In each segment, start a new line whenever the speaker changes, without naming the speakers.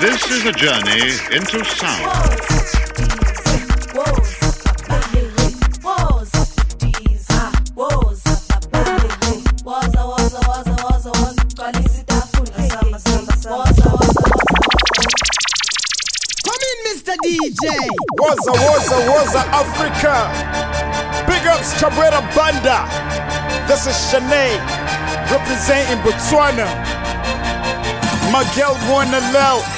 This is a journey into sound.
DJ. Waza, waza, waza, Africa. Big ups, Chabwera Banda. This is Shanae, representing Botswana. My girl wanna love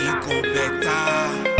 arrebentar.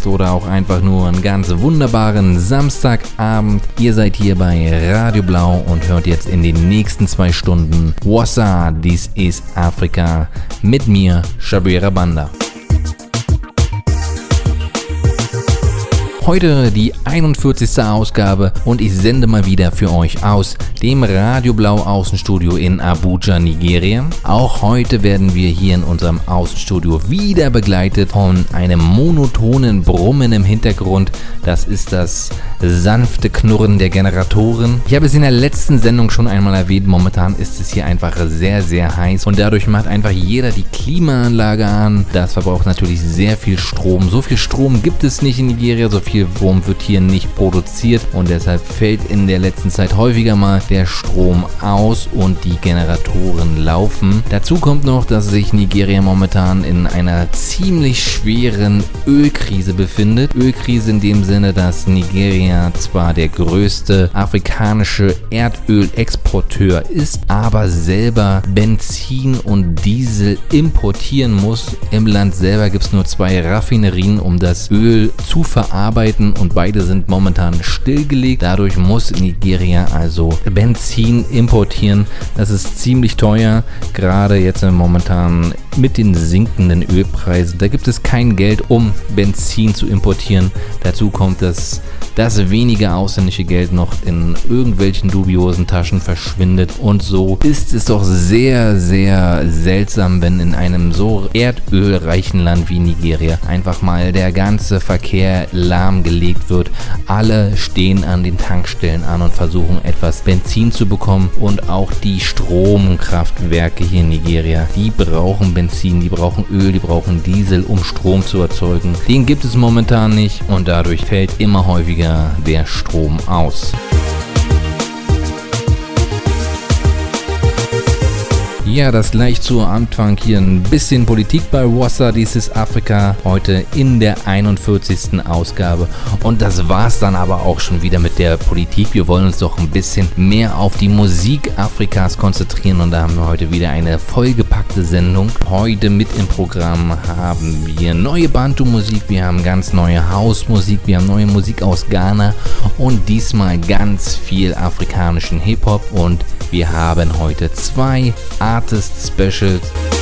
Sagt, oder auch einfach nur einen ganz wunderbaren Samstagabend. Ihr seid hier bei Radio Blau und hört jetzt in den nächsten zwei Stunden Wassa, dies ist Afrika mit mir, Shabira Banda.
Heute die 41. Ausgabe und ich sende mal wieder für euch aus dem Radio Blau Außenstudio in Abuja, Nigeria. Auch heute werden wir hier in unserem Außenstudio wieder begleitet von einem monotonen Brummen im Hintergrund. Das ist das sanfte Knurren der Generatoren. Ich habe es in der letzten Sendung schon einmal erwähnt. Momentan ist es hier einfach sehr, sehr heiß und dadurch macht einfach jeder die Klimaanlage an. Das verbraucht natürlich sehr viel Strom. So viel Strom gibt es nicht in Nigeria, so viel Strom wird hier nicht produziert und deshalb fällt in der letzten Zeit häufiger mal der Strom aus und die Generatoren laufen. Dazu kommt noch, dass sich Nigeria momentan in einer ziemlich schweren Ölkrise befindet. Ölkrise in dem Sinne, dass Nigeria zwar der größte afrikanische Erdölexporteur ist, aber selber Benzin und Diesel importieren muss. Im Land selber gibt es nur zwei Raffinerien, um das Öl zu verarbeiten und beide sind momentan stillgelegt. Dadurch muss Nigeria also Benzin importieren. Das ist ziemlich teuer, gerade jetzt momentan mit den sinkenden Ölpreisen. Da gibt es kein Geld, um Benzin zu importieren. Dazu kommt, dass das wenige ausländische Geld noch in irgendwelchen dubiosen Taschen verschwindet. Und so ist es doch sehr, sehr seltsam, wenn in einem so erdölreichen Land wie Nigeria einfach mal der ganze Verkehr lahmgelegt wird. Alle stehen an den Tankstellen an und versuchen etwas Benzin zu bekommen. Und auch die Stromkraftwerke hier in Nigeria, die brauchen Benzin, die brauchen Öl, die brauchen Diesel, um Strom zu erzeugen. Den gibt es momentan nicht und dadurch fällt immer häufiger der Strom aus. Ja, das gleich zu Anfang hier ein bisschen Politik bei Wassa, dies ist Afrika, heute in der 41. Ausgabe. Und das war's dann aber auch schon wieder mit der Politik. Wir wollen uns doch ein bisschen mehr auf die Musik Afrikas konzentrieren und da haben wir heute wieder eine vollgepackte Sendung. Heute mit im Programm haben wir neue Bantu-Musik, wir haben ganz neue Hausmusik, wir haben neue Musik aus Ghana und diesmal ganz viel afrikanischen Hip-Hop und wir haben heute zwei Artist Specials.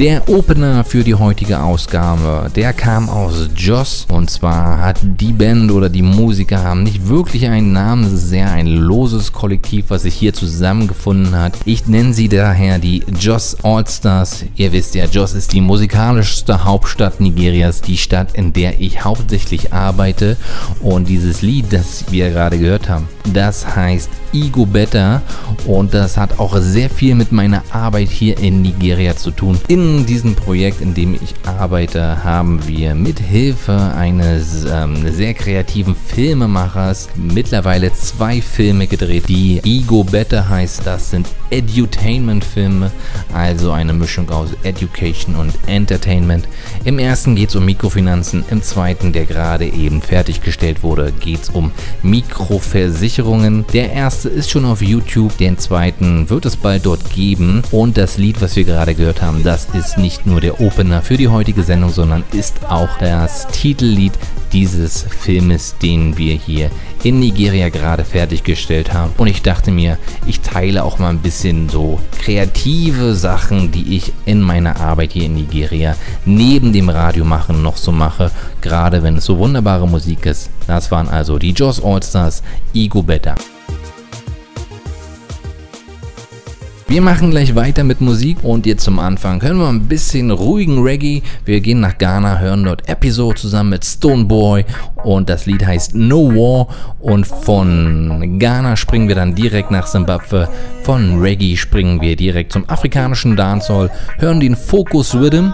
Der Opener für die heutige Ausgabe, der kam aus Joss und zwar hat die Band oder die Musiker haben nicht wirklich einen Namen, es ist sehr ein loses Kollektiv, was sich hier zusammengefunden hat. Ich nenne sie daher die Joss Allstars. Ihr wisst ja, Joss ist die musikalischste Hauptstadt Nigerias, die Stadt, in der ich hauptsächlich arbeite und dieses Lied, das wir gerade gehört haben, das heißt Ego Better und das hat auch sehr viel mit meiner Arbeit hier in Nigeria zu tun. In diesem Projekt, in dem ich arbeite, haben wir mit Hilfe eines ähm, sehr kreativen Filmemachers mittlerweile zwei Filme gedreht, die Ego Better heißt. Das sind Edutainment-Filme, also eine Mischung aus Education und Entertainment. Im ersten geht es um Mikrofinanzen, im zweiten, der gerade eben fertiggestellt wurde, geht es um Mikroversicherungen. Der erste ist schon auf YouTube, den zweiten wird es bald dort geben und das Lied, was wir gerade gehört haben, das ist nicht nur der Opener für die heutige Sendung, sondern ist auch das Titellied dieses Filmes, den wir hier in Nigeria gerade fertiggestellt haben. Und ich dachte mir, ich teile auch mal ein bisschen so kreative Sachen, die ich in meiner Arbeit hier in Nigeria neben dem Radio machen noch so mache, gerade wenn es so wunderbare Musik ist. Das waren also die Joss Allstars, Ego Better. Wir machen gleich weiter mit Musik und jetzt zum Anfang hören wir ein bisschen ruhigen Reggae. Wir gehen nach Ghana, hören dort Episode zusammen mit Stoneboy und das Lied heißt No War und von Ghana springen wir dann direkt nach Zimbabwe. Von Reggae springen wir direkt zum afrikanischen Dancehall, hören den Focus Rhythm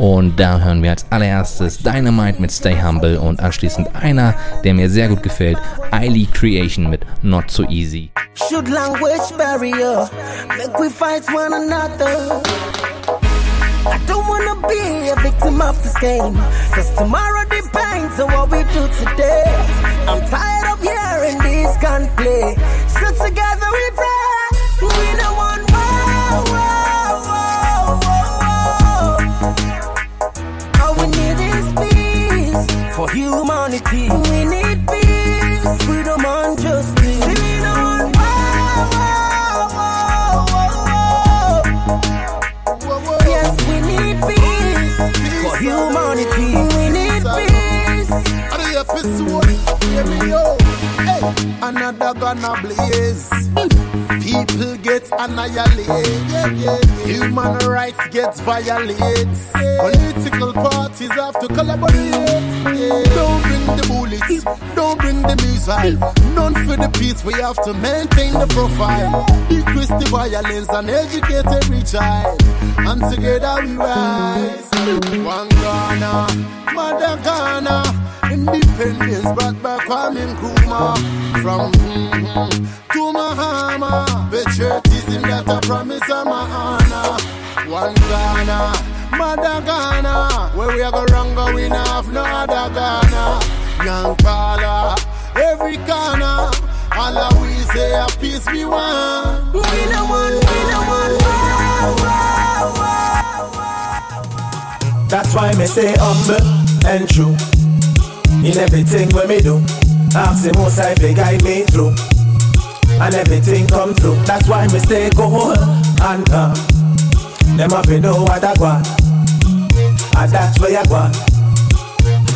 und da hören wir als allererstes Dynamite mit Stay Humble und anschließend einer, der mir sehr gut gefällt, Eiley Creation mit Not So Easy. Should language barrier make we fight one another? I don't wanna be a victim of this game. Cause tomorrow depends on what we do today. I'm tired of hearing this gunplay. So together we pray. We don't want for humanity. We need peace, freedom, and justice. Civil and power. Yes, we need peace, for humanity. We need peace. Are you a peace one?
Another gonna blaze. Mm. People get annihilated. Human rights get violated. Political parties have to collaborate. Don't bring the bullets, don't bring the missile. None for the peace, we have to maintain the profile. Decrease the violence and educate every child. And together we rise. One Ghana, Mother Ghana. Independence brought by Kwame Nkrumah From mm-hmm, to Mahama. Patriotism that I promise of my honor. One Ghana, Mother Ghana. Where we are go wrong go we have no other Ghana. Yankala, every corner. All of we say a peace we want. We no one, we no want
That's why me say humble and true in everything when me do. Ask the most I fi guide me through. And everything come through. That's why me stay cool and calm. Them have know what I want. And that's where I want.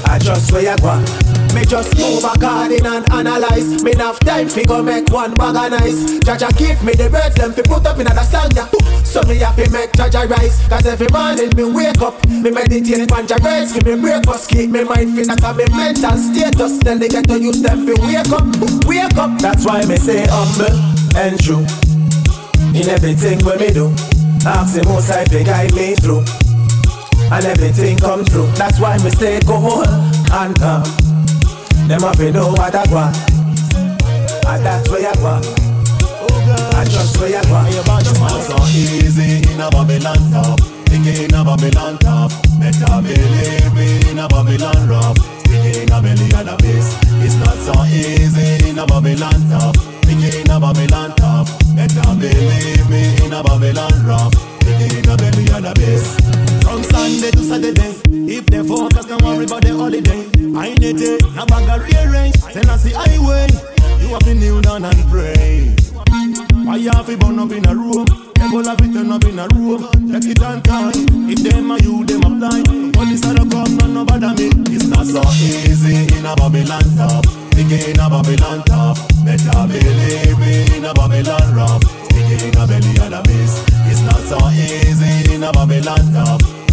I just where I want. Me just move a garden and analyze. Me enough time fi go make one bag of nice. Jaja give me the birds them fi put up in the song ya. So me have to make Jaja rise. Cause every morning me wake up, me meditate on Jaja rise. Fi me breakfast keep me mind fit that me mental status. Then they get to use them fi wake up, wake up. That's why me say humble and true in everything when me do. Ask the most I fi guide me through. And everything come true. That's why me stay cool and calm. Them have to know what I want. And that's where I want. I just where I want.
It's so easy in a Babylon top. Thinking in a Babylon top. Better believe me in a Babylon rough. Sticking a belly and a base. It's not so easy in a Babylon top. Thinking in a Babylon top. Better believe me in a Babylon rough. Sticking a belly and a base. From Sunday to Saturday. If they focus, don't worry about the holiday. I need it, now bag a rearrange. Tell us the highway. You have to kneel down and pray. Why you have to burn up in a room? People have to turn up in a room. Take it on time. If them are you, them are blind. Police are come, none no bother me. It's not so easy in a Babylon top. Thinking in a Babylon top. Better believe me in a Babylon rough. Sticking in a belly and a base. It's not so easy in a Babylon top.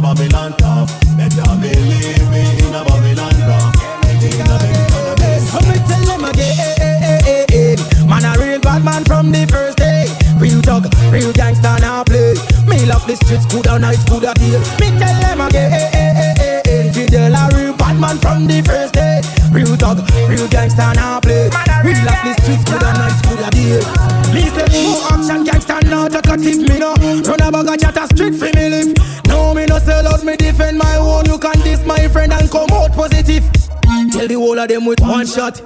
A Babylon top. Better believe me in a Babylon a and.
So me tell them again, man a real bad man from the first day. Real thug, real gangster now play. Me love the streets, good or night, good or day. Me tell them again, Fidel a real bad man from the first day. Real thug, real gangster now play. We love the streets, good or night, good or day. Listen, more action, gangster now talkative me no. Run a bag of chat a street for me live. My friend and come out positive. Tell the whole of them with one shot.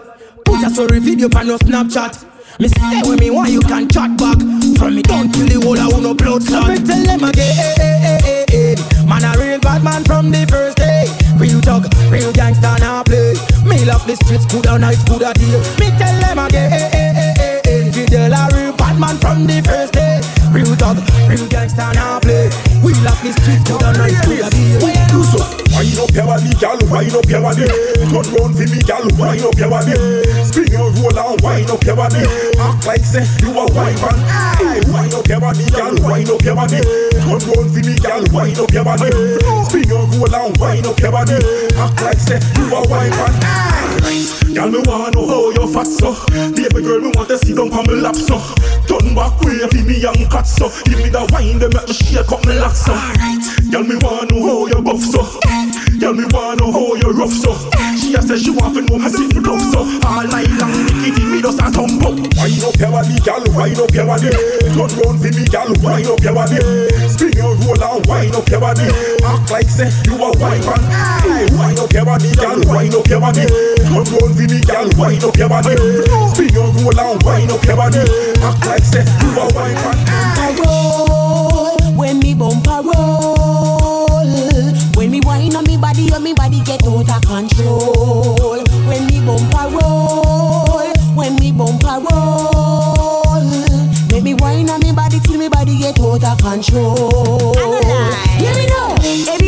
Put a story video on your Snapchat. Me say when me want you can chat back. From me don't kill the whole of who no blood So me tell them again, man a real bad man from the first day. Real thug, real gangster now play. Me love the streets, good or night, good or day. Me tell them again, Fidel a real bad man from the first day. Real thug, real gangster now play. We love the streets, good or night, good or day.
Do so. Wind up your body, gal, wind up your body. Turn round for me, gal, wind up your body. Spin your roll and wind up your body. Act like say you a wine man. Wind up your body, gal, wind up your body. Turn round for me, gal, wind up your body. Spin your roll and wind up your body. Act like say you a wine man. Gal, me wanna know how you fat so. Baby girl, me want to see down on me lap so. Turn back way for me young cat so. Give me that wine, them make me shake up me locks so. Gal, me wanna know how you buff so. Girl, me wanna know how you rough so She a say she want know me sit so All night long, Nikki me just a thump up. Wind up your body, girl, wind up your body. Turn round for me, girl, wind up your body. Spin your roll and wind up your body. Act like say you a wine man. Hey, wind up your body, girl, wind up your body. Turn round for me, girl, wind up your body. Spin your roll and wind up your body. Act like say you a wine man.
I roll when me bumper roll. Me body get out of control. When me bumper roll, when me bumper roll. Make me wine on me body till me body get out of control. Hear me now. Every man want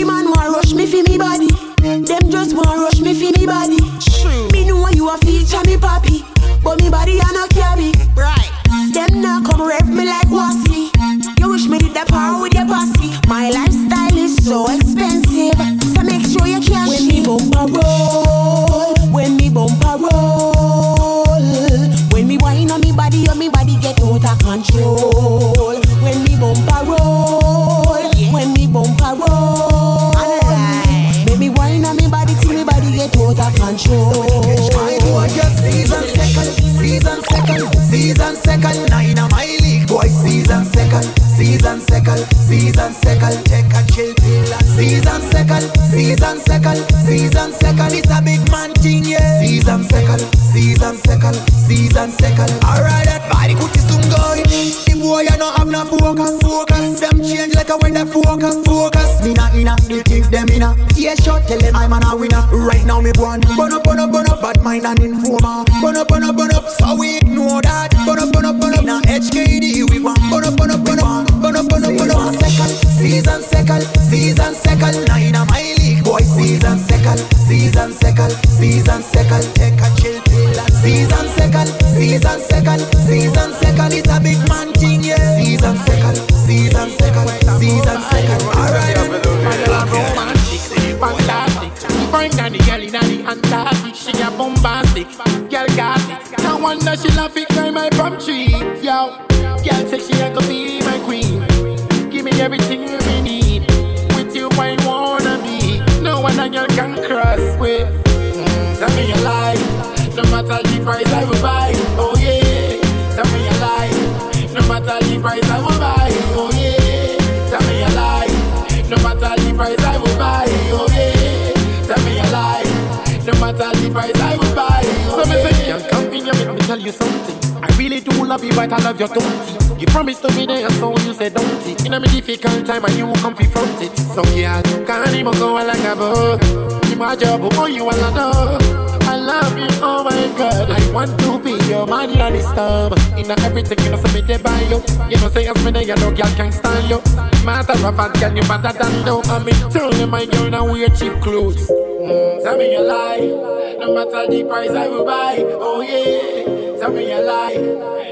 season second, season second. It's a big man thing, yeah. Season second, season second,
season second. Alright, that body could soon go. The boy, I don't have no focus, focus. Them change like a when they focus, focus. Me not inna, the things them inna. Yeah, sure, tell them I'm an a winner. Right now, me born. Burn up, burn up, burn up, bad mind and informer. Burn up, burn up, burn up, so we ignore that. Burn up, burn up, burn up. Season second. Take a chill pill. Season second, season second, season second. It's a big man thing, yeah. Season second, season second, season second. Alright.
Fantastic, fine nanny girl in the Antarctic, she a bombastic, girl got it. No wonder she love it, climb my palm tree, yo. Girl say she a go be my queen, give me everything we need. With you I wanna be, no one a girl can cross with. Tell me a lie, no matter the price I will buy. Oh yeah, tell me a lie, no matter the price I will buy. Oh yeah, tell me a lie, no matter the price I will buy. Oh yeah, tell me a lie, no matter the price I will buy. Oh, so me say, girl, come in here, make me tell you something. I really do love you, but I love your don't You promised to be there, so you said don't it. In a difficult time, and you come front it. So yeah, can't even go like a boat. You my job, oh you wanna know. I love you, oh my god. I want to be your man on this time. In everything, you know, so me they buy you. You know, say as me there, you know, girl can't stand you. Matter of fact, girl, you better than no. I mean, tell you, my girl, now wear cheap clothes. Mm, tell me a lie. No matter the price, I will buy. Oh yeah. Tell me a lie.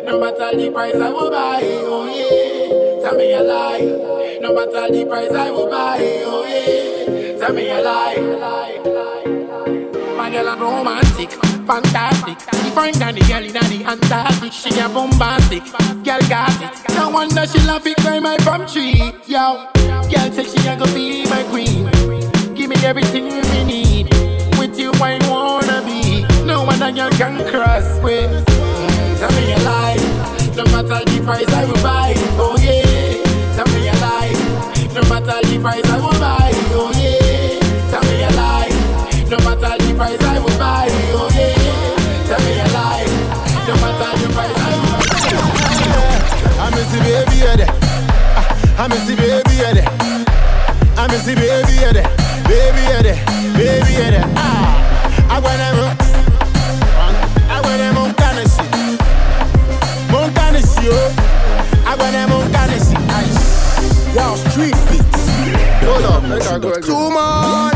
No matter the price, I will buy. Oh yeah. Tell me a lie. No matter the price, I will buy. Oh yeah. Tell me a lie. My girl a romantic, fantastic. Different than the girl in the Antarctic. She a bombastic, girl got it. No wonder she love it, climb my palm tree. Yo, girl say she a go be my queen. Give me everything we need. With you I wanna be. No a girl can cross with. Mm, tell me a lie. No matter the price I will buy. Oh yeah. Tell me a lie. No matter the price I will buy. Oh yeah. No matter the price I will buy. Oh yeah. Tell me a lie. No matter the price I will buy.
I miss the baby yeah, there. Ah, I miss the baby yeah, there. I miss the baby yeah, there. Baby yeah, there. Baby yeah, there. Ah, I wanna. I wanna mon canesi. Oh. I wanna mon canesi. Yo, street beats. Hold up, too much.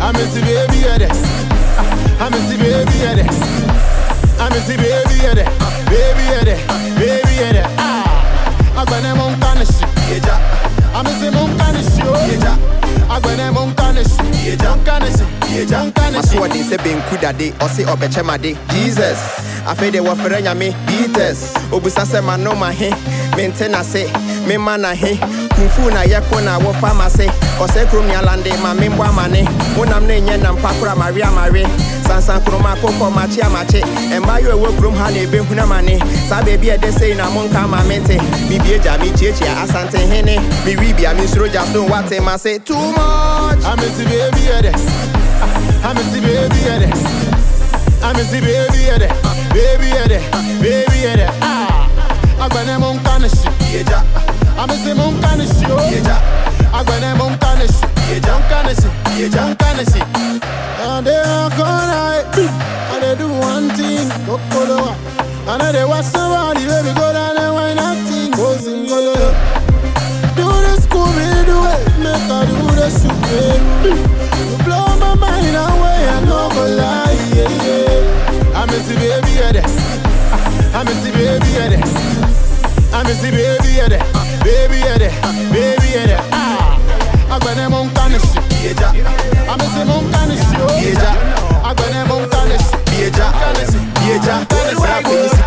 I miss the baby yeah, there. Ah, I miss the baby yeah, there. I miss the baby there. Baby there. Baby yeah, there. Ah, I wanna mon canesi. I miss the mon canesi agbẹnẹ mo ń kánẹ sí mo ń kánẹ sí mo ń kánẹ sí.
Maso ɔde sɛ benku dade ɔse ɔbɛkyɛ made jesus. Afei deɛ wɔfrɛ nyame beaters. Obusa sɛ mano ma he mente nase mema na he. Kumfu na yɛko na wɔfa ma se ɔsɛ kurom nealande ma membɔ amane wonam na ɛnyɛ nampa kora mawe amawe sansan kuroma akokɔ makye amakye ɛmbaayɛ a ɛwɔ kurom ha na ɛbɛhunu amane saa baabi a ɛdɛ sei na monka ma mente mebie gya mekyiakyia asantehene mewibia mensuro gya so ma se. Too much
I miss the baby yeah. Ah, I miss the baby yeah, there. I miss the baby yeah, there. Baby yeah, there. Baby yeah, there. Ah, agbẹnẹ mo ń kánẹ sí I miss mo ń kánẹ sí o agbẹnẹ mo ń kánẹ sí mo ń kánẹ sí mo ń kánẹ sí. And they are gonna and they do one thing, kokolo. And they watch somebody, baby, go down The super. You blow my mind away, I'm not gonna lie, yeah, yeah. I miss the baby, yeah, this. I miss the baby, yeah, this. I miss the baby, yeah, that. Baby, yeah, that. Baby, yeah, that. Ah, agbẹnẹ mo ń kánẹ sí. Miss the mo ń kánẹ sí o. Agbẹnẹ mo ń kánẹ sí. Kánẹ sí. Kánẹ sí.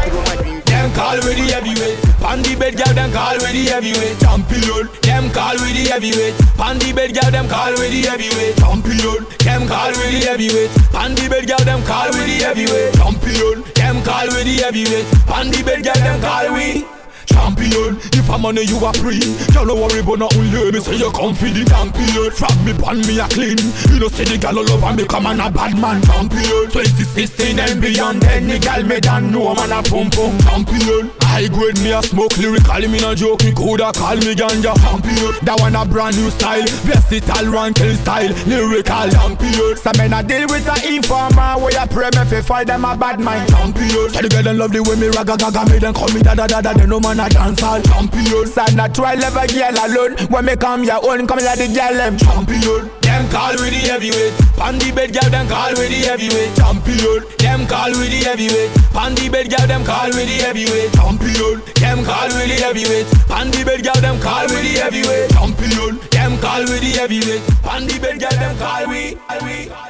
Them call with the heavyweight. Pandy bed girl, them call with the heavyweight. Champion. Them call with the heavyweight. Pandy bed girl, them call with the heavyweight. Champion. Them call with the heavyweight. Pandy bed girl, them call with the heavyweight. Champion. Them call with the heavyweight. Pandy bed girl, them call with. Champion. If I'm money, you a pre. Girl, no worry about no only me say you come for the champion. Frog me pan me a clean. You know see the girl all over me come on a bad man champion. 2016 and beyond, then the girl me done know man a pum pum champion. High grade me a smoke lyrically me no joke. Me coulda call me ganja champion. That one a brand new style, versatile ranking style, lyrical champion. Some men a deal with a informer where you pray me fi fight them a bad mind champion. So the girl them love the way me raga gaga me them call me da da da da. They no man a dance all champion. Not try leave girl alone. When me come your own, come like the girl them champion. Them call with the heavyweight. Pan the bed girl them call with the heavyweight champion. Them call with the heavyweight. Pan the bed girl them call with the heavyweight champion. Them call with the heavyweight. Pan the bed girl them call with the heavyweight champion. Them call with the heavyweight. Pan the bed girl them call we.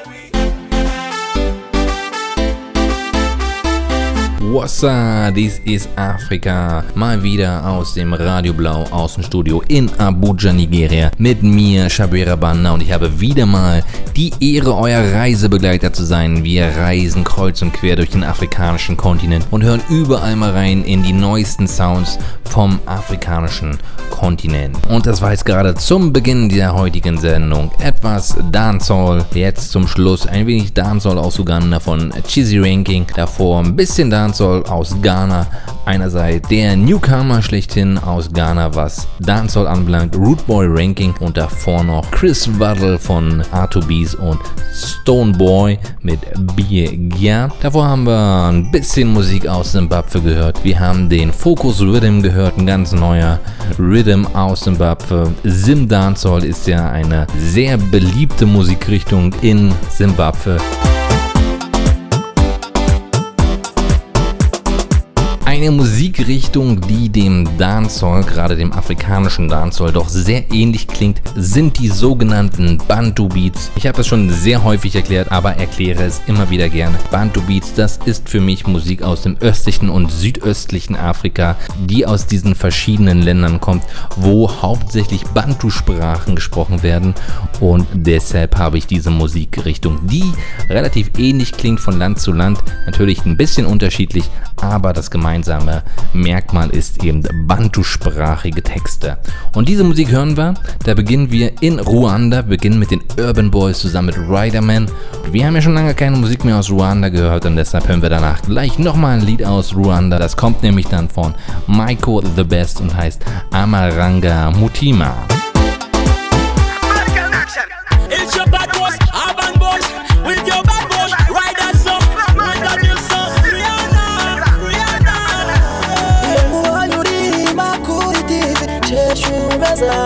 We.
Wassa, dies ist Afrika. Mal wieder aus dem Radio Blau Außenstudio in Abuja, Nigeria. Mit mir, Shabira Banda, und ich habe wieder mal die Ehre, euer Reisebegleiter zu sein. Wir reisen kreuz und quer durch den afrikanischen Kontinent und hören überall mal rein in die neuesten Sounds vom afrikanischen Kontinent. Und das war jetzt gerade zum Beginn der heutigen Sendung etwas Dancehall. Jetzt zum Schluss ein wenig Dancehall aus Uganda von Chizzy Ranking. Davor ein bisschen Dancehall aus Ghana. Einerseits der Newcomer schlechthin aus Ghana, was Dancehall anbelangt, Rootboy Ranking und davor noch Chris Waddle von R2Bs und Stoneboy mit Biegia. Davor haben wir ein bisschen Musik aus Zimbabwe gehört. Wir haben den Focus Rhythm gehört, ein ganz neuer Rhythm aus Zimbabwe. Sim Dancehall ist ja eine sehr beliebte Musikrichtung in Zimbabwe. Eine Musikrichtung, die dem Dancehall, gerade dem afrikanischen Dancehall, doch sehr ähnlich klingt, sind die sogenannten Bantu Beats. Ich habe es schon sehr häufig erklärt, aber erkläre es immer wieder gerne. Bantu Beats, das ist für mich Musik aus dem östlichen und südöstlichen Afrika, die aus diesen verschiedenen Ländern kommt, wo hauptsächlich Bantu-Sprachen gesprochen werden und deshalb habe ich diese Musikrichtung, die relativ ähnlich klingt von Land zu Land, natürlich ein bisschen unterschiedlich, aber das gemeinsame Merkmal ist eben bantusprachige Texte. Und diese Musik hören wir, da beginnen wir in Ruanda, beginnen mit den Urban Boys zusammen mit Riderman. Wir haben ja schon lange keine Musik mehr aus Ruanda gehört und deshalb hören wir danach gleich nochmal ein Lied aus Ruanda. Das kommt nämlich dann von Maiko the Best und heißt Amaranga Mutima.
neza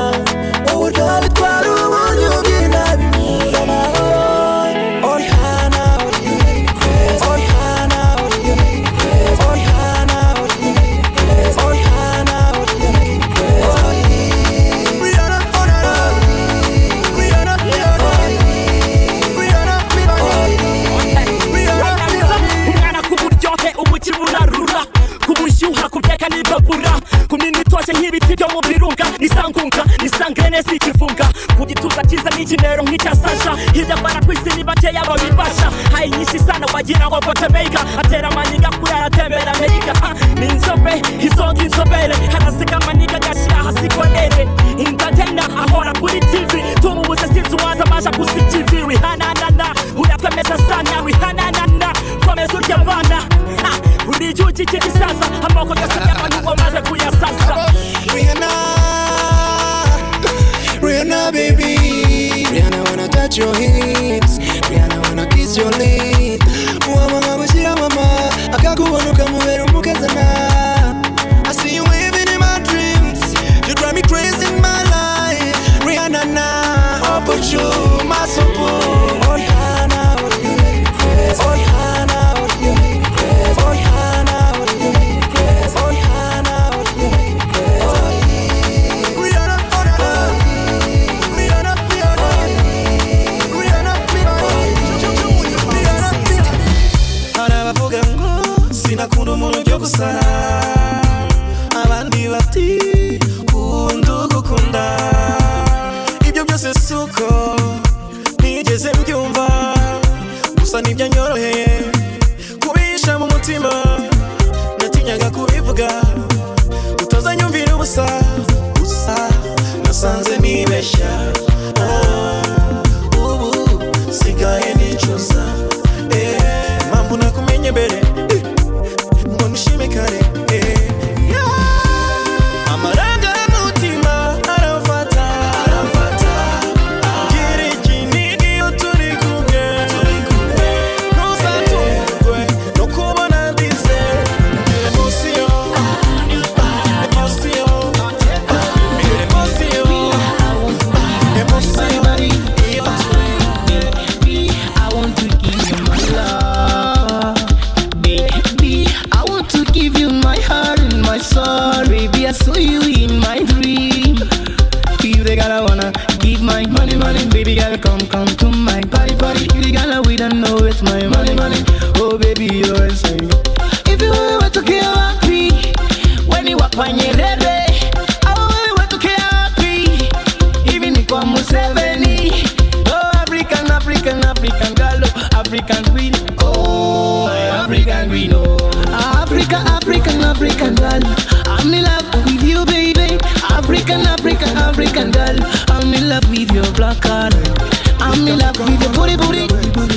uburyo bitwara
ubundi ubwira bimuzanaho kubura kumyenda itoshe nk'ibiti byo mu biro nisangunga nisangene sichifunga ku gituza cyiza n'ikimero nk'icya sasha. Hirya mbara ku isi ni bakeya babibasha hayi nyinshi sana wagira ngo foto meyika atera amaniga kuri aratembera amerika Ah, ni inzobe izonga inzobere harasika amaniga agashyira hasi konere indatena ahora kuri tv tumubuze sinzi uwaza amasha gusa ikivi wihananana urakwemeza sana. Wihananana komeza urya abana Ah, uri igihugu sasa. Amoko yose y'abantu wamaze kuyasasa
touch your hips. Rihanna, wanna kiss your lips. Muhamanga gushyira mama, akakubona ukamubera umukazana. I see you waving in my dreams. You drive me crazy in my life. Rihanna, na, I'll
Girl. I'm in love with your black color. I'm in love with your booty booty.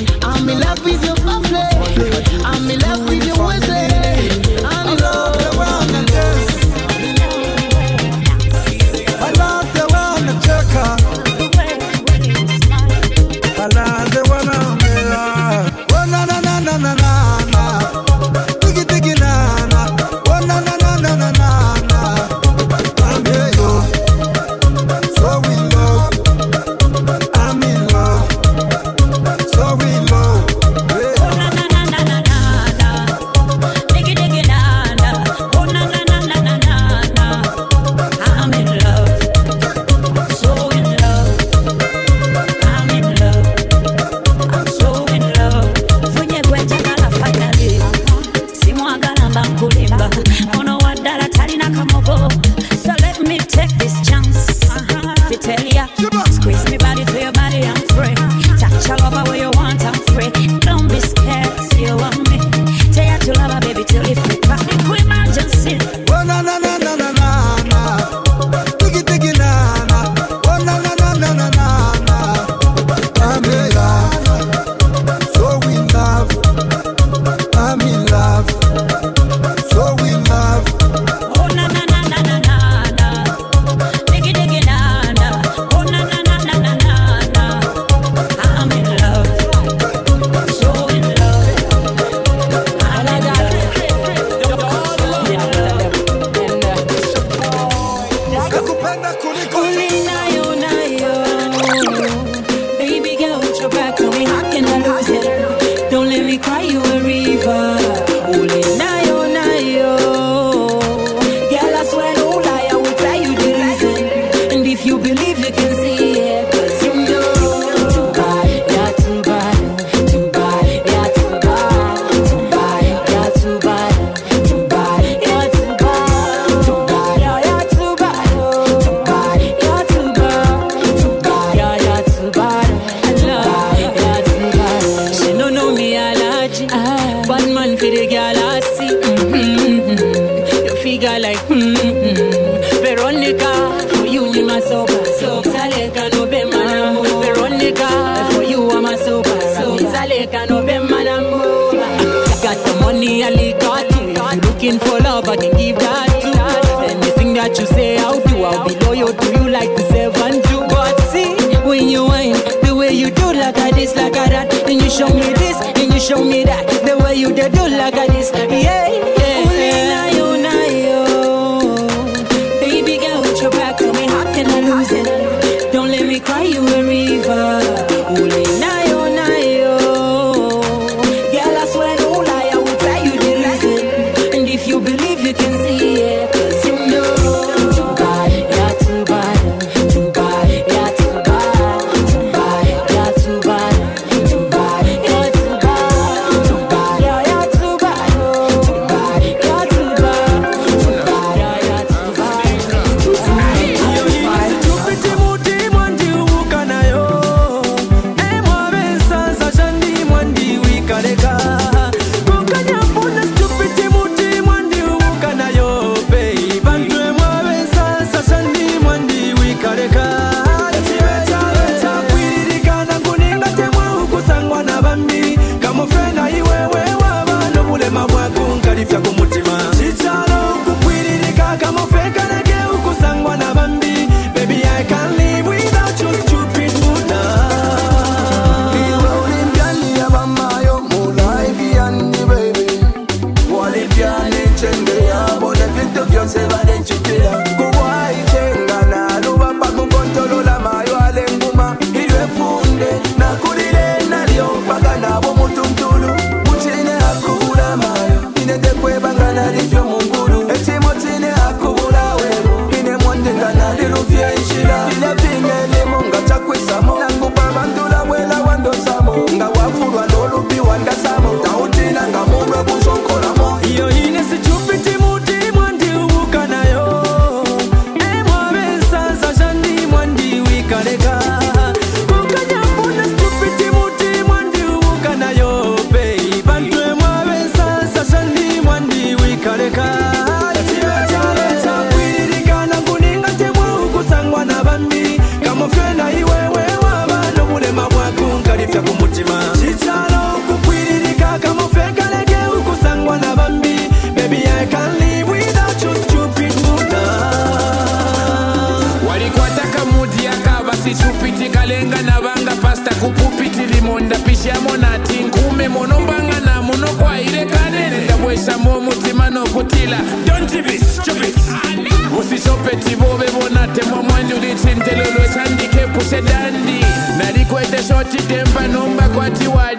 Shoti tempa nomba kwati walida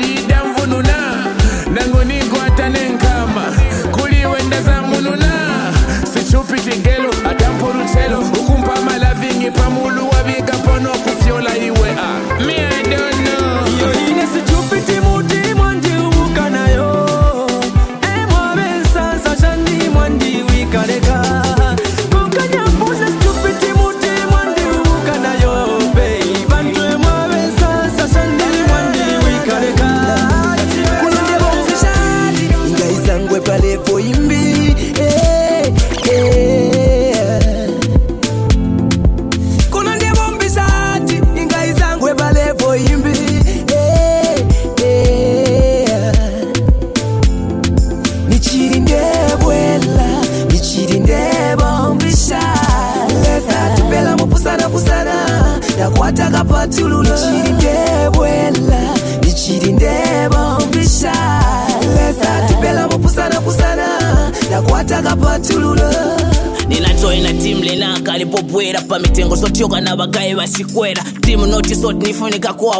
alipopwera pamitengo sotyoka na bagayi basikwera timu notisoti nifunika kuwa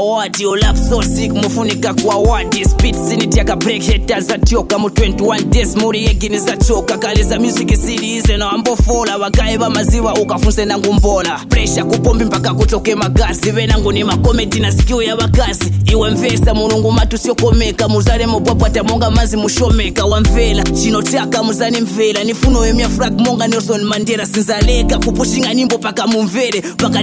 so sick mufunika kuwa wati speed sinityaka break haters atyoka mu 21 days. Muri yegini zachoka kale za music silize na ambofola ba bamaziwa ukafunse nangu mbola presha kupombi mpaka kutoke magazi. Venangu ni makomedi na skill ya bakazi iwe mvesa mulungu matu siokomeka muzale mubwabwata monga mazi mushomeka. Wamvela chinotaka muzani mvela. Nifuno emya frag monga nelson mandela. Sinzaleka kupushinga nyimbo paka mumvere paka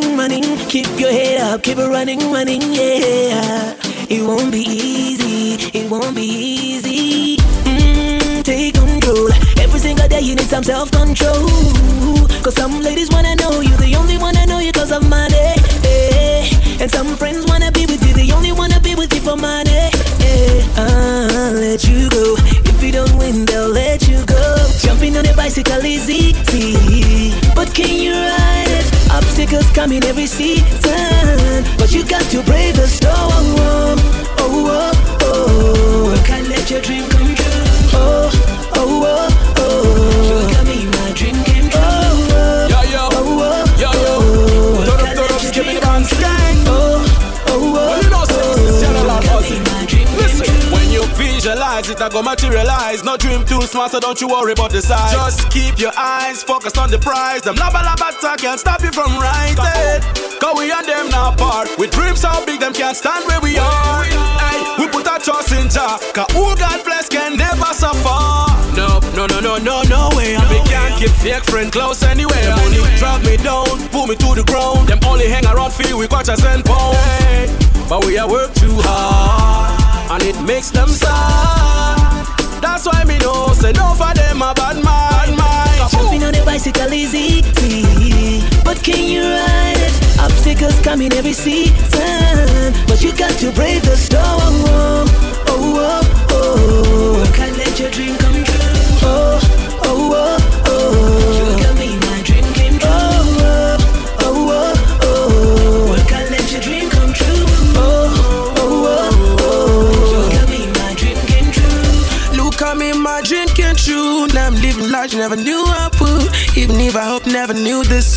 running, running. Keep your head up. Keep it running, running. Yeah, it won't be easy. It won't be easy. Mm, take control. Every single day you need some self-control. Cause some ladies wanna know you. The only one I know you cause of money. Hey, and some friends wanna be with you. They only wanna be with you for money. Hey, I'll let you go. If you don't win, they'll let you go. Jumping on a bicycle is easy. But can you ride? Obstacles come in every season. But you got to brave the storm. Oh, oh, oh. oh. Work and let your dream come
it, I go materialize. No dream too smart, so don't you worry about the size. Just keep your eyes focused on the prize. Them lava lava talk can't stop you from writing. Cause we and them now part. With dreams so big, them can't stand where we are. Hey, we put our trust in Jah. Cause who God bless can never suffer. No, no, no, no, no, no way. I me can't keep fake friend close anyway. Them only drag me down, pull me to the ground. Them only hang around feel we quarters and pounds. Hey, but we are work too hard, and it makes them sad.
That's why me know say no for them a bad mind. mind.
Jumping on the bicycle is easy, but can you ride it? Obstacles come in every season, but you got to brave the storm.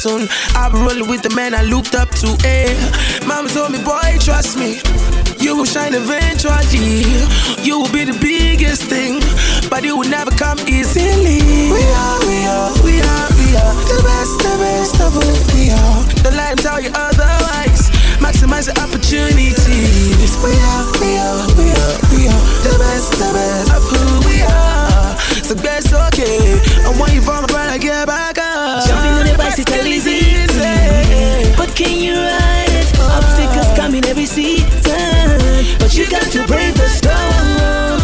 Soon. I rolling with the man I looked up to. Eh. Mama told me, boy, trust me. You will shine eventually. You will be the biggest thing, but it will never come easily. We are, we are, we are, we are the best, the best of who we are. Don't let them tell you otherwise. Maximize the opportunities. We are, we are, we are, we are the best, the best of who we are. So that's okay. And when you fall apart, I get back up.
Jumping on a bicycle is easy, but can you ride it? Obstacles come in every season, but you got to brave the storm.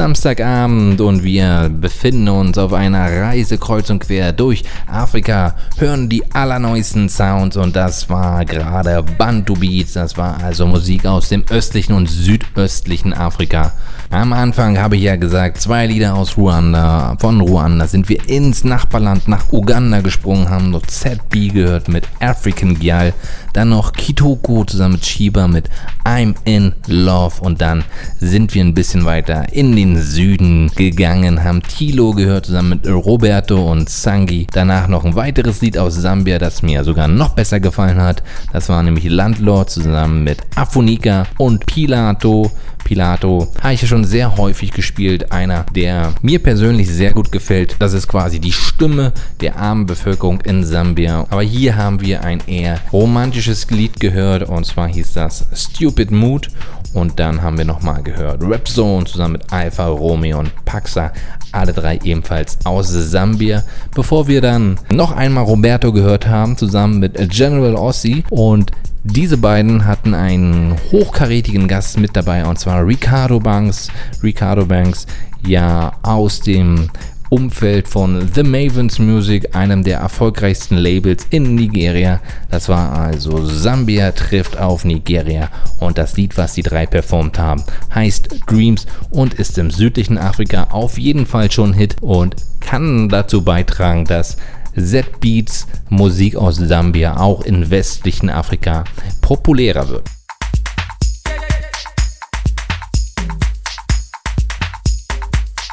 Samstagabend und wir befinden uns auf einer Reise kreuz und quer durch Afrika, hören die allerneuesten Sounds und das war gerade Bantu Beats, das war also Musik aus dem östlichen und südöstlichen Afrika. Am Anfang habe ich ja gesagt, zwei Lieder aus Ruanda, von Ruanda sind wir ins Nachbarland nach Uganda gesprungen, haben noch ZB gehört mit African Gyal, dann noch Kitoko zusammen mit Shiba mit I'm in Love und dann sind wir ein bisschen weiter in den Süden gegangen, haben Tilo gehört zusammen mit Roberto und Sangi. Danach noch ein weiteres Lied aus Sambia, das mir sogar noch besser gefallen hat. Das war nämlich Landlord zusammen mit Afunika und Pilato. Pilato habe ich ja schon sehr häufig gespielt. Einer, der mir persönlich sehr gut gefällt. Das ist quasi die Stimme der armen Bevölkerung in Sambia. Aber hier haben wir ein eher romantisches Lied gehört und zwar hieß das Stupid Mood. Und dann haben wir nochmal gehört Rap Zone zusammen mit Alpha Romeo und Paxa. Alle drei ebenfalls aus Sambia. Bevor wir dann noch einmal Roberto gehört haben, zusammen mit General Ossi. Und diese beiden hatten einen hochkarätigen Gast mit dabei und zwar Ricardo Banks. Ricardo Banks, ja, aus dem Umfeld von The Mavens Music, einem der erfolgreichsten Labels in Nigeria. Das war also Sambia trifft auf Nigeria und das Lied, was die drei performt haben, heißt Dreams und ist im südlichen Afrika auf jeden Fall schon Hit und kann dazu beitragen, dass Z-Beats Musik aus Sambia auch in westlichen Afrika populärer wird.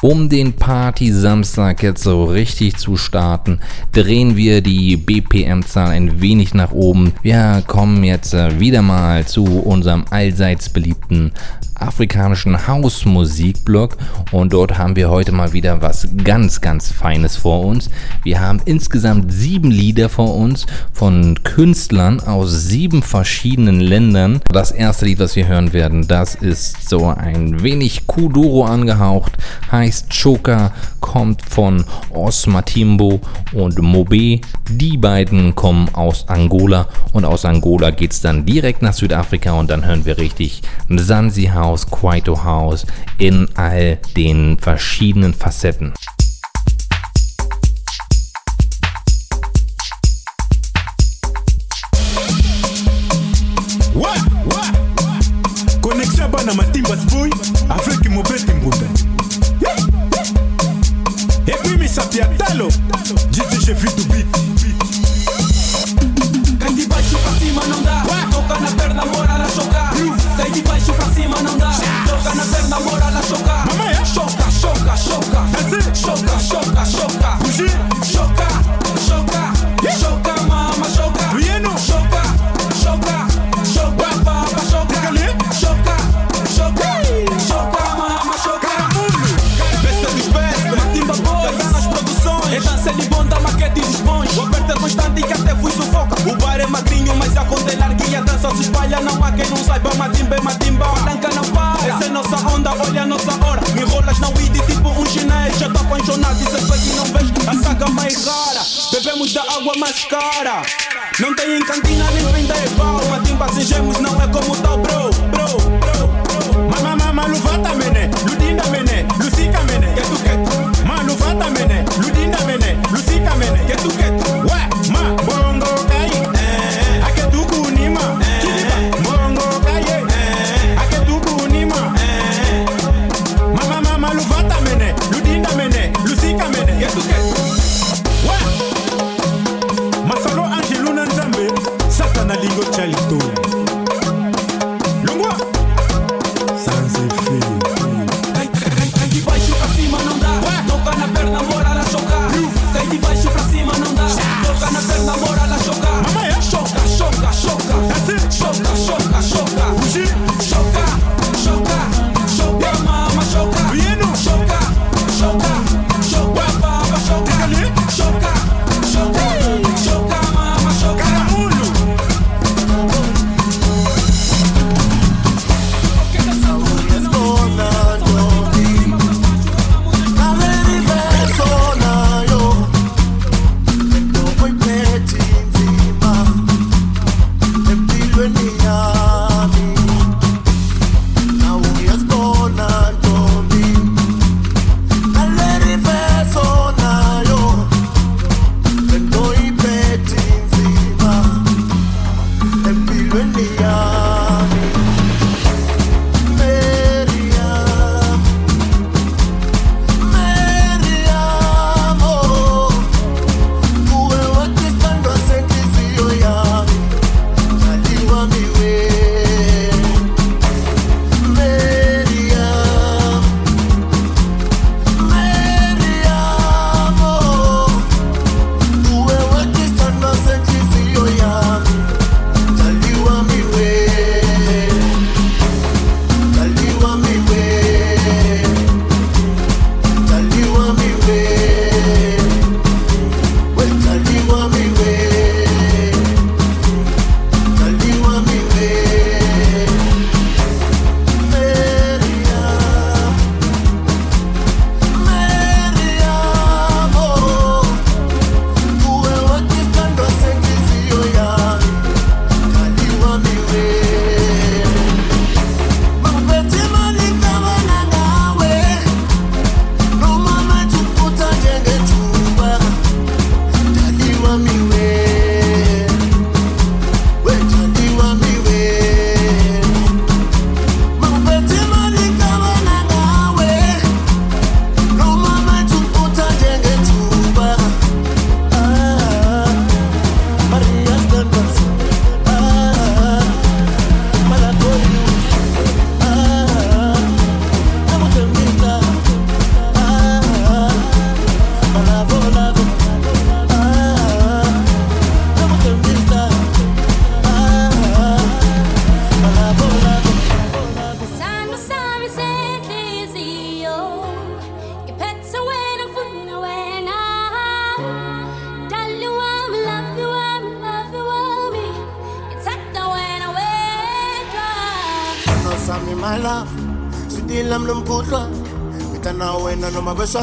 Um den Party-Samstag jetzt so richtig zu starten, drehen wir die BPM-Zahl ein wenig nach oben. Wir kommen jetzt äh, wieder mal zu unserem allseits beliebten afrikanischen Hausmusikblock und dort haben wir heute mal wieder was ganz, ganz Feines vor uns. Wir haben insgesamt sieben Lieder vor uns von Künstlern aus sieben verschiedenen Ländern. Das erste Lied, was wir hören werden, das ist so ein wenig Kuduro angehaucht, heißt Choka, kommt von Osmatimbo und Mobe. Die beiden kommen aus Angola und aus Angola geht es dann direkt nach Südafrika und dann hören wir richtig Mzansi House House, Quieto House in all den verschiedenen Facetten.
na matimba sbui afriki mobeti mbunda. Ekwimisapi atalo
jitije vitu bit Choca, choca, choca. Choca, choca. Mama, choca. Choca, choca, choca, papa, choca. Choca, choca, choca, mama, choca. Besta dos bestas, Matimba Boys, tá nas produções. É dança de bom da maquete dos bons. O aperto é constante que até fui sufoca. O bar é magrinho, mas a conta é larguinha. Dança se espalha, não há quem não saiba. Matimba é matimba, branca não para. Essa é nossa onda, olha a nossa hora. Me enrolas na weed tipo chinês, já tô apaixonado e sempre que não vejo a saga mais rara. Bebemos da água mais cara. Não tem em cantina nem vender pau, mas tem passejemos, não é como tal, bro.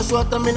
sua também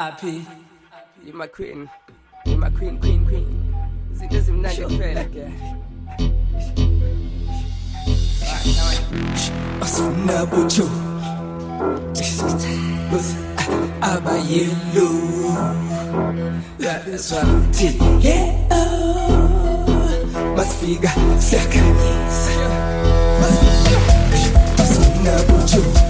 happy. You
my
queen, you're my queen, queen, queen. Zito zimnange kweleke. Asuna
bucho. Abayelo. That's right. Yeah. Oh. Masfiga, sakanyisa. Masfiga,
asuna bucho.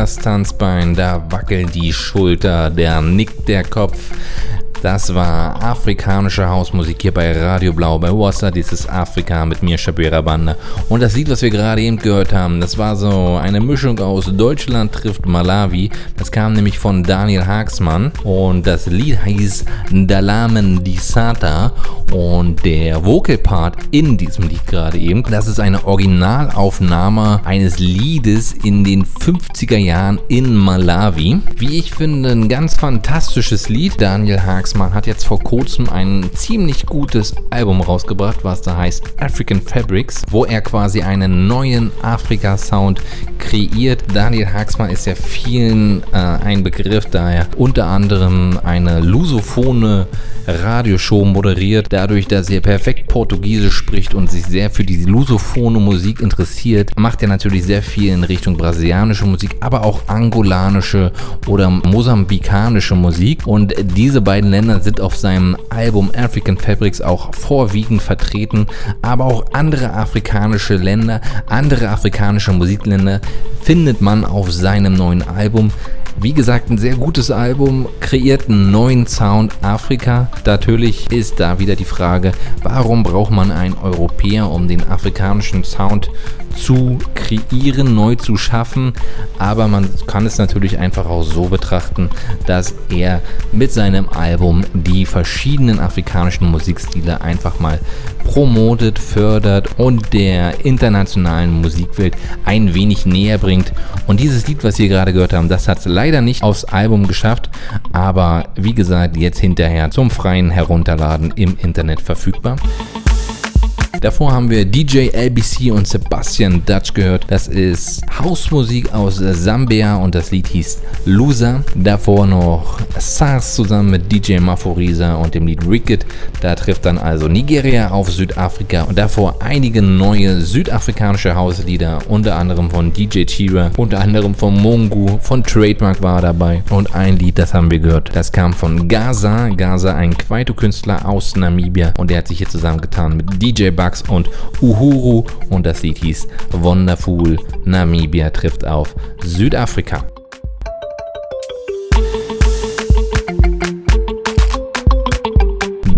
Das Tanzbein, da wackelt die Schulter, da nickt der Kopf. Das war afrikanische Hausmusik hier bei Radio Blau bei Wassa. Dieses Afrika mit mir, Shabira Banda. Und das Lied, was wir gerade eben gehört haben, das war so eine Mischung aus Deutschland trifft Malawi. Das kam nämlich von Daniel Haagsmann. Und das Lied hieß Dalamen Disata. Und der Vocal Part in diesem Lied gerade eben, das ist eine Originalaufnahme eines Liedes in den 50er Jahren in Malawi. Wie ich finde, ein ganz fantastisches Lied. Daniel Haagsmann hat jetzt vor kurzem ein ziemlich gutes Album rausgebracht, was da heißt African Fabrics, wo er quasi einen neuen Afrika-Sound kreiert. Daniel Haagsmann ist ja vielen äh, ein Begriff, da er unter anderem eine lusophone Radioshow moderiert, dadurch, dass er perfekt Portugiesisch spricht und sich sehr für die lusophone Musik interessiert, macht er natürlich sehr viel in Richtung brasilianische Musik, aber auch angolanische oder mosambikanische Musik. Und diese beiden Länder sind auf seinem Album African Fabrics auch vorwiegend vertreten, aber auch andere afrikanische Länder, andere afrikanische Musikländer findet man auf seinem neuen Album. Wie gesagt, ein sehr gutes Album, kreiert einen neuen Sound Afrika. Natürlich ist da wieder die Frage, warum braucht man einen Europäer, um den afrikanischen Sound zu kreieren, neu zu schaffen. Aber man kann es natürlich einfach auch so betrachten, dass er mit seinem Album die verschiedenen afrikanischen Musikstile einfach mal promotet, fördert und der internationalen Musikwelt ein wenig näher bringt. Und dieses Lied, was wir gerade gehört haben, das hat es leider nicht aufs Album geschafft, aber wie gesagt, jetzt hinterher zum freien Herunterladen im Internet verfügbar. Davor haben wir DJ LBC und Sebastian Dutch gehört. Das ist Hausmusik aus Sambia und das Lied hieß Loser. Davor noch SARS zusammen mit DJ Maforisa und dem Lied Wicked. Da trifft dann also Nigeria auf Südafrika und davor einige neue südafrikanische Hauslieder, unter anderem von DJ Chira, unter anderem von Mongu, von Trademark war dabei und ein Lied, das haben wir gehört, das kam von Gaza. Gaza, ein Kwaito-Künstler aus Namibia und der hat sich hier zusammengetan mit DJ Bugs und Uhuru und das Lied hieß Wonderful Namibia trifft auf Südafrika.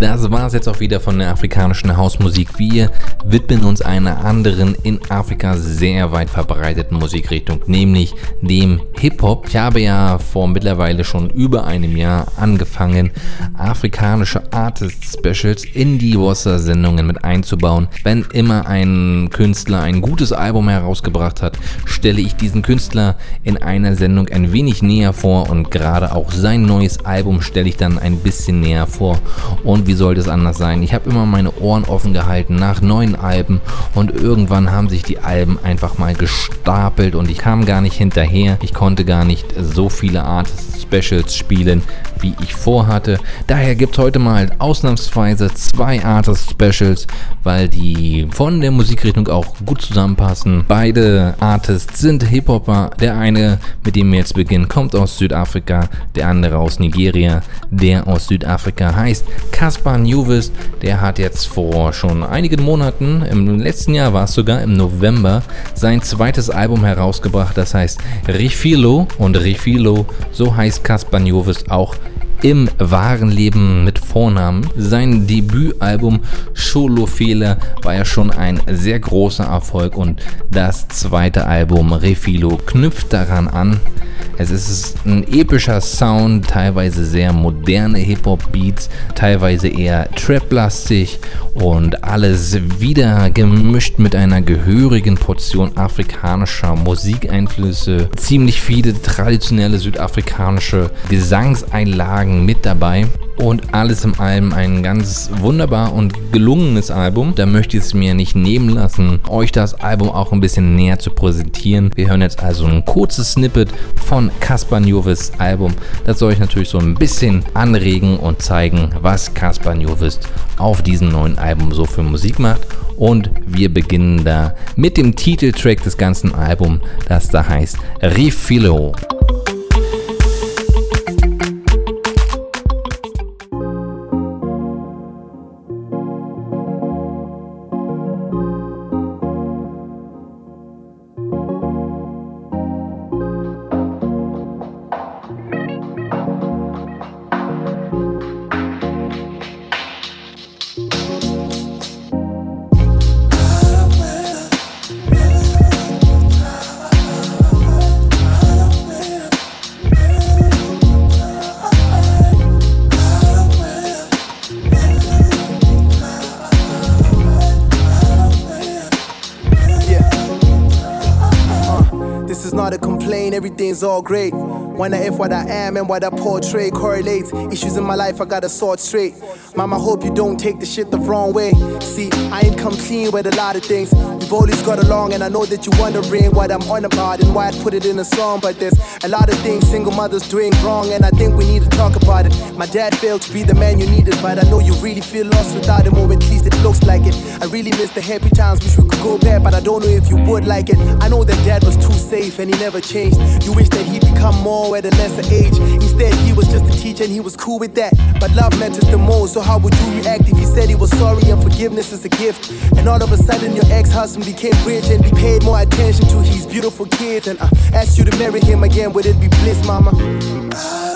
Das war es jetzt auch wieder von der afrikanischen Hausmusik. Wir widmen uns einer anderen in Afrika sehr weit verbreiteten Musikrichtung, nämlich dem Hip-Hop. Ich habe ja vor mittlerweile schon über einem Jahr angefangen, afrikanische Artist-Specials in die Wasser-Sendungen mit einzubauen. Wenn immer ein Künstler ein gutes Album herausgebracht hat, stelle ich diesen Künstler in einer Sendung ein wenig näher vor und gerade auch sein neues Album stelle ich dann ein bisschen näher vor. Und wie sollte es anders sein? Ich habe immer meine Ohren offen gehalten nach neuen Alben und irgendwann haben sich die Alben einfach mal gestapelt und ich kam gar nicht hinterher. Ich konnte gar nicht so viele Artists Specials spielen, wie ich vorhatte. Daher gibt es heute mal ausnahmsweise zwei Artist Specials, weil die von der Musikrichtung auch gut zusammenpassen. Beide Artists sind Hip-Hopper. Der eine, mit dem wir jetzt beginnen, kommt aus Südafrika, der andere aus Nigeria. Der aus Südafrika heißt Caspar Newvis. Der hat jetzt vor schon einigen Monaten, im letzten Jahr war es sogar, im November, sein zweites Album herausgebracht. Das heißt Rifilo und Rifilo, so heißt Caspar Newvis auch im wahren Leben mit Vornamen. Sein Debütalbum Scholofehler war ja schon ein sehr großer Erfolg und das zweite Album Refilo knüpft daran an. Es ist ein epischer Sound, teilweise sehr moderne Hip-Hop-Beats, teilweise eher Trap-lastig und alles wieder gemischt mit einer gehörigen Portion afrikanischer Musikeinflüsse. Ziemlich viele traditionelle südafrikanische Gesangseinlagen mit dabei. Und alles in allem ein ganz wunderbar und gelungenes Album. Da möchte ich es mir nicht nehmen lassen, euch das Album auch ein bisschen näher zu präsentieren. Wir hören jetzt also ein kurzes Snippet von Caspar Njovis Album. Das soll euch natürlich so ein bisschen anregen und zeigen, was Caspar Njovis auf diesem neuen Album so für Musik macht. Und wir beginnen da mit dem Titeltrack des ganzen Albums, das da heißt Refilo.
I if what I am and what I portray correlates. Issues in my life, I gotta sort straight. Mama, hope you don't take the shit the wrong way. See, I ain't come clean with a lot of things. We've always got along, and I know that you're wondering what I'm on about and why I put it in a song. But there's a lot of things single mothers doing wrong, and I think we need to talk about it. My dad failed to be the man you needed, but I know you really feel lost without him, or at least it looks like it. I really miss the happy times, wish we could go back, but I don't know if you would like it. I know that dad was too safe and he never changed. You wish that he'd become more at a lesser age. Instead, he was just a teacher and he was cool with that. But love matters the most, so how would you react if he said he was sorry and forgiveness is a gift? And all of a sudden, your ex husband became rich and he paid more attention to his beautiful kids. And I asked you to marry him again, would it be bliss, mama?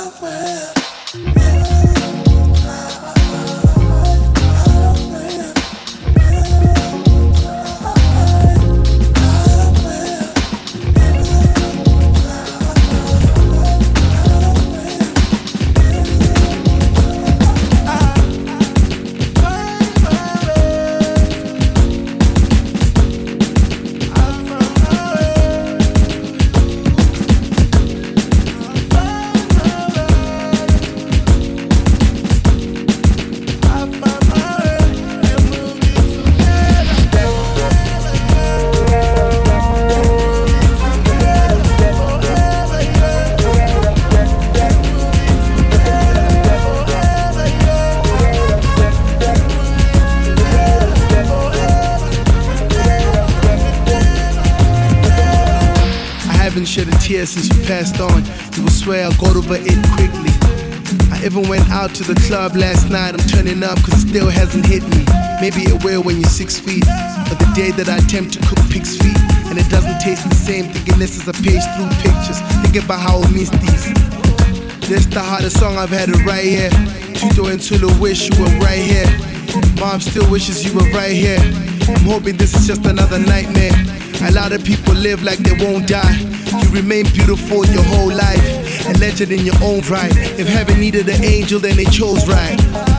Last night. I'm turning up cause it still hasn't hit me. Maybe it will when you're six feet. But the day that I attempt to cook pig's feet and it doesn't taste the same, thinking this is a page through pictures. Thinking about how I miss these. This the hardest song I've had it right here. Tuto and Tula wish you were right here. Mom still wishes you were right here. I'm hoping this is just another nightmare. A lot of people live like they won't die. You remain beautiful your whole life. A legend in your own right. If heaven needed an angel, then they chose right.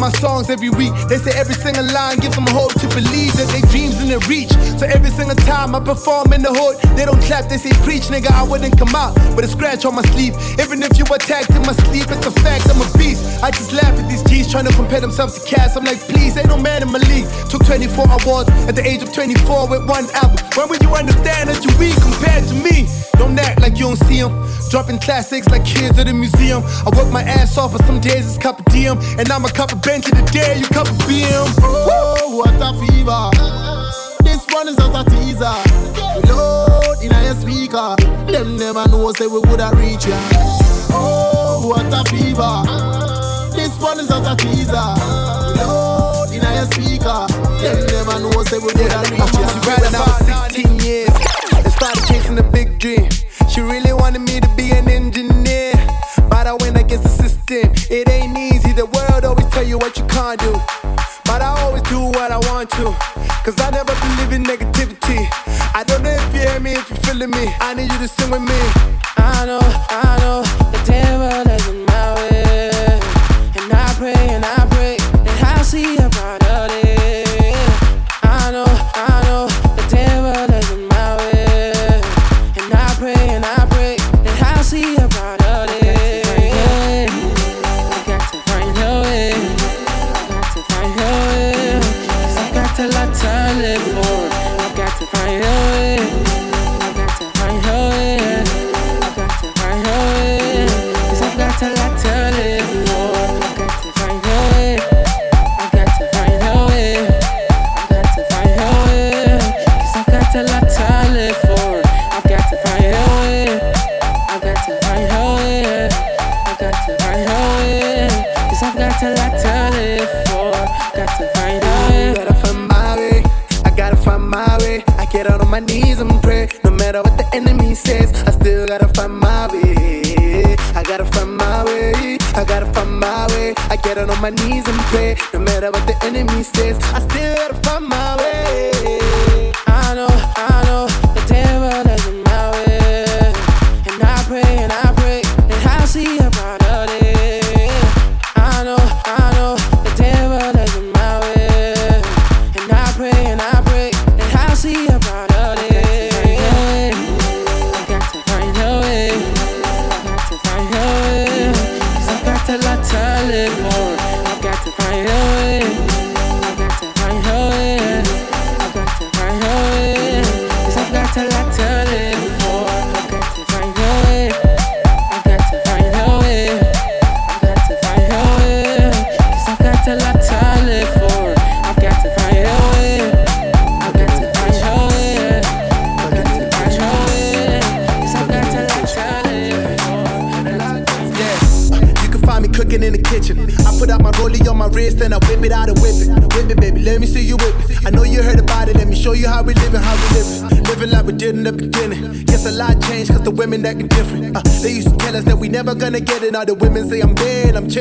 my songs every week. They say every single line gives them hope to believe that their dreams in their reach. So every single time I perform in the hood, they don't clap, they say preach, nigga. I wouldn't come out with a scratch on my sleeve. Even if you attacked in my sleep, it's a fact I'm a beast. I just laugh at these G's trying to compare themselves to cats. I'm like, please, ain't no man in my league. Took 24 awards at the age of 24 with one album. When will you understand that you weak compared to me? Don't act like you don't see them dropping classics like kids at a museum. I work my ass off, but some days it's cup of DM, and I'm a cup of bench of the day, you cup of BM.
Oh, what a fever! This one is just a teaser. Load in a speaker, them never know say we woulda reach ya. Oh, what a fever! This one is just a teaser. Load in a speaker, them never know say we woulda reach ya.
I'm right about 16 years, and started chasing a big dream. negativity. I don't know if you hear me, if you're feeling me. I need you to sing with me.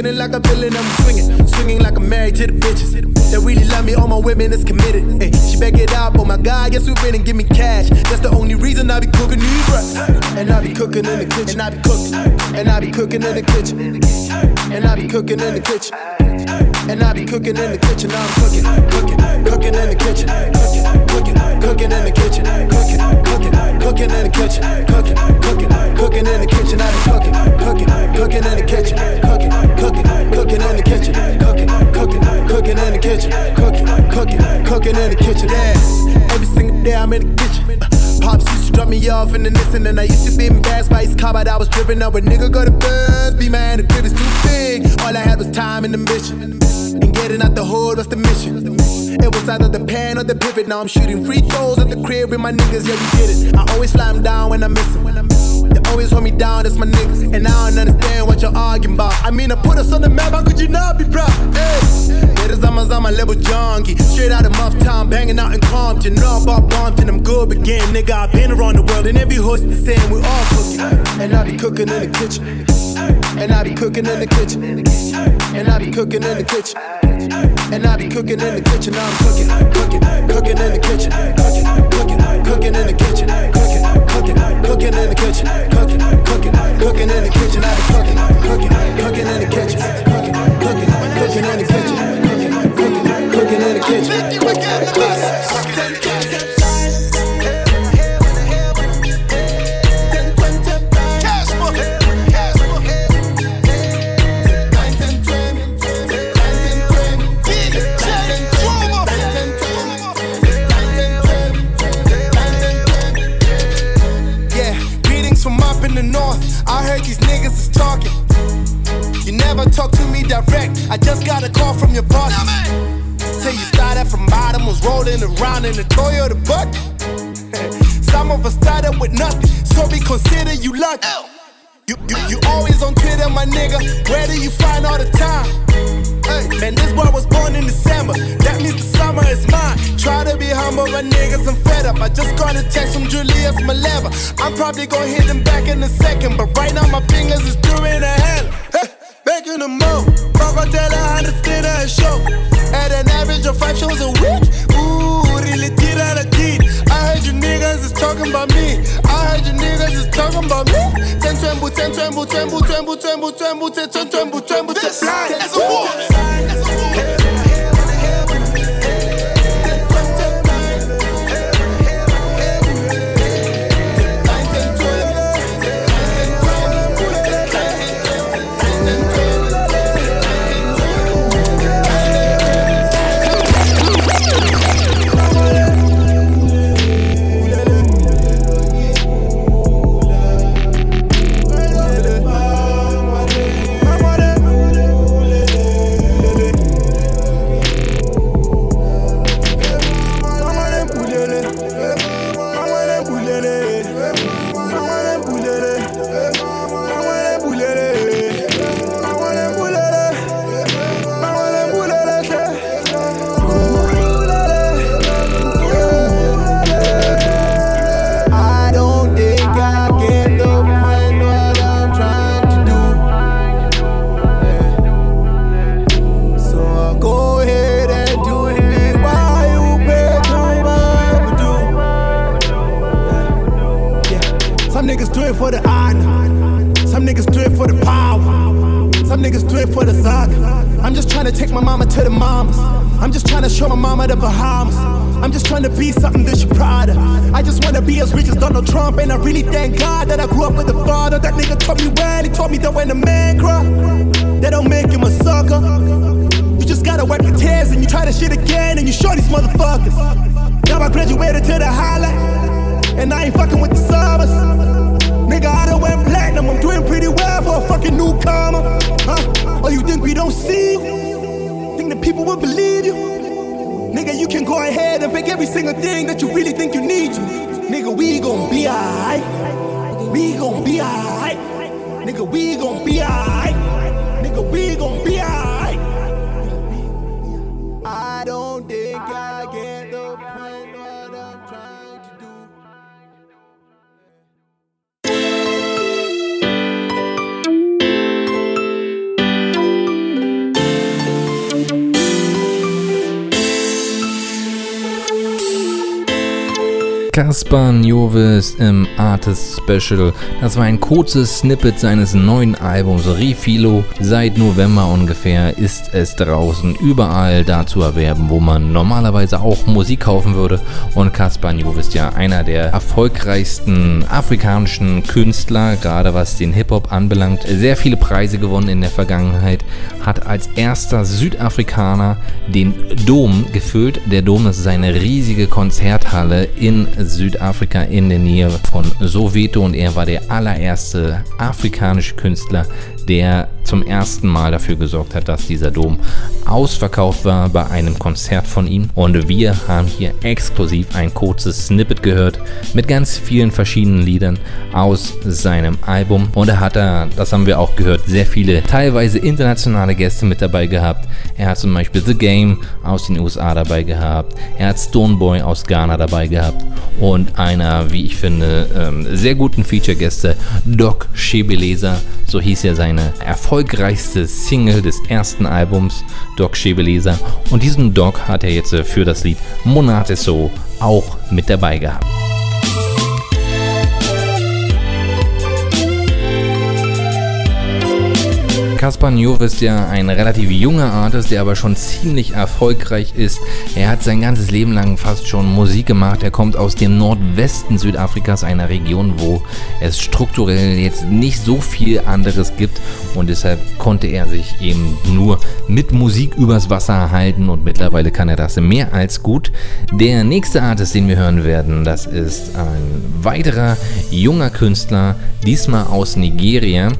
Chilling like a villain, I'm swinging. Swinging like I'm married to the bitches. That really love me, all my women is committed. Hey, she back it up, oh my god, yes we winning, give me cash. That's the only reason I be cooking these racks. And I be cooking in the kitchen, I be cooking. And I be cooking in the kitchen. And I be cooking in the kitchen. And I be cooking in the kitchen, I'm cooking, cooking, cooking in the kitchen, cooking, cooking, cooking in the kitchen, cooking, cooking, in the kitchen, cooking, cooking, cooking in the kitchen, I be cooking, cooking, cooking in the kitchen, cooking, cooking, cooking in the kitchen, cooking, cooking, cooking in the kitchen, cooking, cooking, cooking in the kitchen. Every single day I'm in the kitchen. Uh, pops used to drop me off in the Nissan And I used to be embarrassed by his car But I was driven up a nigga go to buzz Be man, the crib is too big All I had was time and ambition And getting out the hood was the mission It was either the pan or the pivot. Now I'm shooting free throws at the crib with my niggas. Yeah, we did it. I always fly them down when I miss them They always hold me down, that's my niggas. And I don't understand what you're arguing about. I mean, I put us on the map, how could you not be proud? Hey, Dit is Zama Zama level junkie. Straight out of Muff Town, banging out in Compton. Know about Brompton, I'm good again. Nigga, I've been around the world And every host the same, we all cooking. And I be cooking in the kitchen. And I be cooking in the kitchen. And I be cooking in the kitchen And I be cooking in the kitchen I'm cooking, cooking, cooking in the kitchen Cooking, cooking, cooking in the kitchen Cooking, cooking, cooking in the kitchen Cooking, cooking, cooking in the kitchen I be cooking, cooking, cooking in the kitchen Cooking, cooking, cooking in the kitchen Cooking, cooking, cooking in the kitchen
talk to me direct. I just got a call from your boss. Say you started from bottom, was rolling around in a Toyota buck. Some of us started with nothing, so we consider you lucky. You, you, you always on Twitter, my nigga. Where do you find all the time? Hey, man, this boy was born in December. That means the summer is mine. Try to be humble, but niggas, I'm fed up. I just got a text from Julius Malema. I'm probably gonna hit him back in a second, but right now my fingers is doing a hell. Hey, making a move. Crocodile, I understand a show. At an average of five shows a week. Ooh, really did of deed. I heard you niggas is talking about me. I heard you niggas is talking about me. Ten tremble, ten tremble, tremble, tremble, ten
take my mama to the mamas. I'm just trying to show my mama the Bahamas. I'm just trying to be something that she proud of. I just wanna be as rich as Donald Trump, and I really thank God that I grew up with a father. That nigga taught me well, he taught me that when a man cry, that don't make him a sucker. You just gotta wipe your tears and you try to shit again, and you show these motherfuckers. Now I graduated to the highlight, and I ain't fucking with the summers. Nigga, I done went platinum, I'm doing pretty well for a fucking newcomer. Huh? Or you think we don't see you? Think that people will believe you? Nigga, you can go ahead and fake every single thing that you really think you need to. Nigga, we gon' be alright. We gon' be alright. Nigga, we gon' be alright. Nigga, we gon' be alright.
Kaspar Njovis im Artist Special. Das war ein kurzes Snippet seines neuen Albums Refilo. Seit November ungefähr ist es draußen überall da zu erwerben, wo man normalerweise auch Musik kaufen würde. Und Kaspar Njovis ist ja einer der erfolgreichsten afrikanischen Künstler, gerade was den Hip-Hop anbelangt. Sehr viele Preise gewonnen in der Vergangenheit. Hat als erster Südafrikaner den Dom gefüllt. Der Dom, ist eine riesige Konzerthalle in Südafrika in der Nähe von Soweto. Und er war der allererste afrikanische Künstler, der zum ersten Mal dafür gesorgt hat, dass dieser Dom ausverkauft war bei einem Konzert von ihm. Und wir haben hier exklusiv ein kurzes Snippet gehört mit ganz vielen verschiedenen Liedern aus seinem Album. Und er hat da, das haben wir auch gehört, sehr viele teilweise internationale Gäste mit dabei gehabt. Er hat zum Beispiel The Game aus den USA dabei gehabt. Er hat Stoneboy aus Ghana dabei gehabt. Und einer, wie ich finde, ähm, sehr guten Feature-Gäste, Doc Shebeleza, so hieß ja seine erfolgreichste Single des ersten Albums, Doc Shebeleza. Und diesen Doc hat er jetzt äh, für das Lied Monate So auch mit dabei gehabt. Kaspar Njow ist ja ein relativ junger Artist, der aber schon ziemlich erfolgreich ist. Er hat sein ganzes Leben lang fast schon Musik gemacht. Er kommt aus dem Nordwesten Südafrikas, einer Region, wo es strukturell jetzt nicht so viel anderes gibt und deshalb konnte er sich eben nur mit Musik übers Wasser halten und mittlerweile kann er das mehr als gut. Der nächste Artist, den wir hören werden, das ist ein weiterer junger Künstler, diesmal aus Nigeria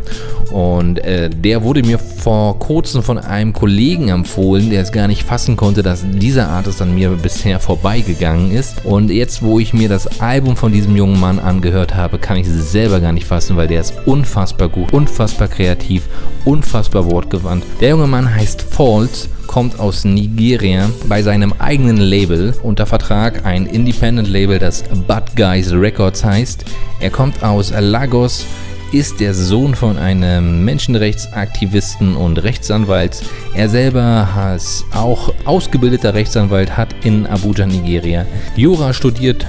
und äh, der wurde mir vor kurzem von einem Kollegen empfohlen, der es gar nicht fassen konnte, dass dieser Artist an mir bisher vorbeigegangen ist. Und jetzt, wo ich mir das Album von diesem jungen Mann angehört habe, kann ich es selber gar nicht fassen, weil der ist unfassbar gut, unfassbar kreativ, unfassbar wortgewandt. Der junge Mann heißt Falls kommt aus Nigeria bei seinem eigenen Label unter Vertrag, ein Independent Label, das Bad Guys Records heißt. Er kommt aus Lagos, ist der Sohn von einem Menschenrechtsaktivisten und Rechtsanwalt. Er selber ist auch ausgebildeter Rechtsanwalt, hat in Abuja, Nigeria, Jura studiert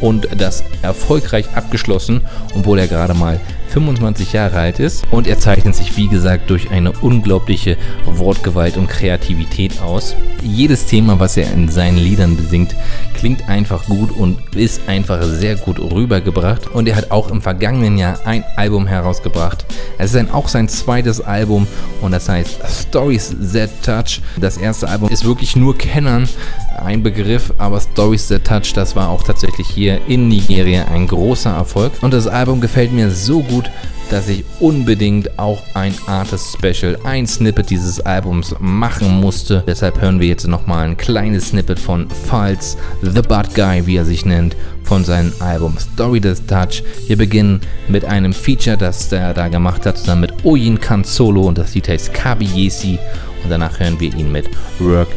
und das erfolgreich abgeschlossen, obwohl er gerade mal 25 Jahre alt ist und er zeichnet sich wie gesagt durch eine unglaubliche Wortgewalt und Kreativität aus. Jedes Thema, was er in seinen Liedern besingt, klingt einfach gut und ist einfach sehr gut rübergebracht und er hat auch im vergangenen Jahr ein Album herausgebracht. Es ist dann auch sein zweites Album und das heißt Stories That Touch. Das erste Album ist wirklich nur Kennern ein Begriff, aber Stories That Touch, das war auch tatsächlich hier in Nigeria ein großer Erfolg und das Album gefällt mir so gut, dass ich unbedingt auch ein Artist Special, ein Snippet dieses Albums machen musste. Deshalb hören wir jetzt nochmal ein kleines Snippet von Falls, The Bad Guy, wie er sich nennt, von seinem Album Story the Touch. Wir beginnen mit einem Feature, das er da gemacht hat, zusammen mit Oyin Kan Solo und das Lied heißt Kabi Yesi und danach hören wir ihn mit Work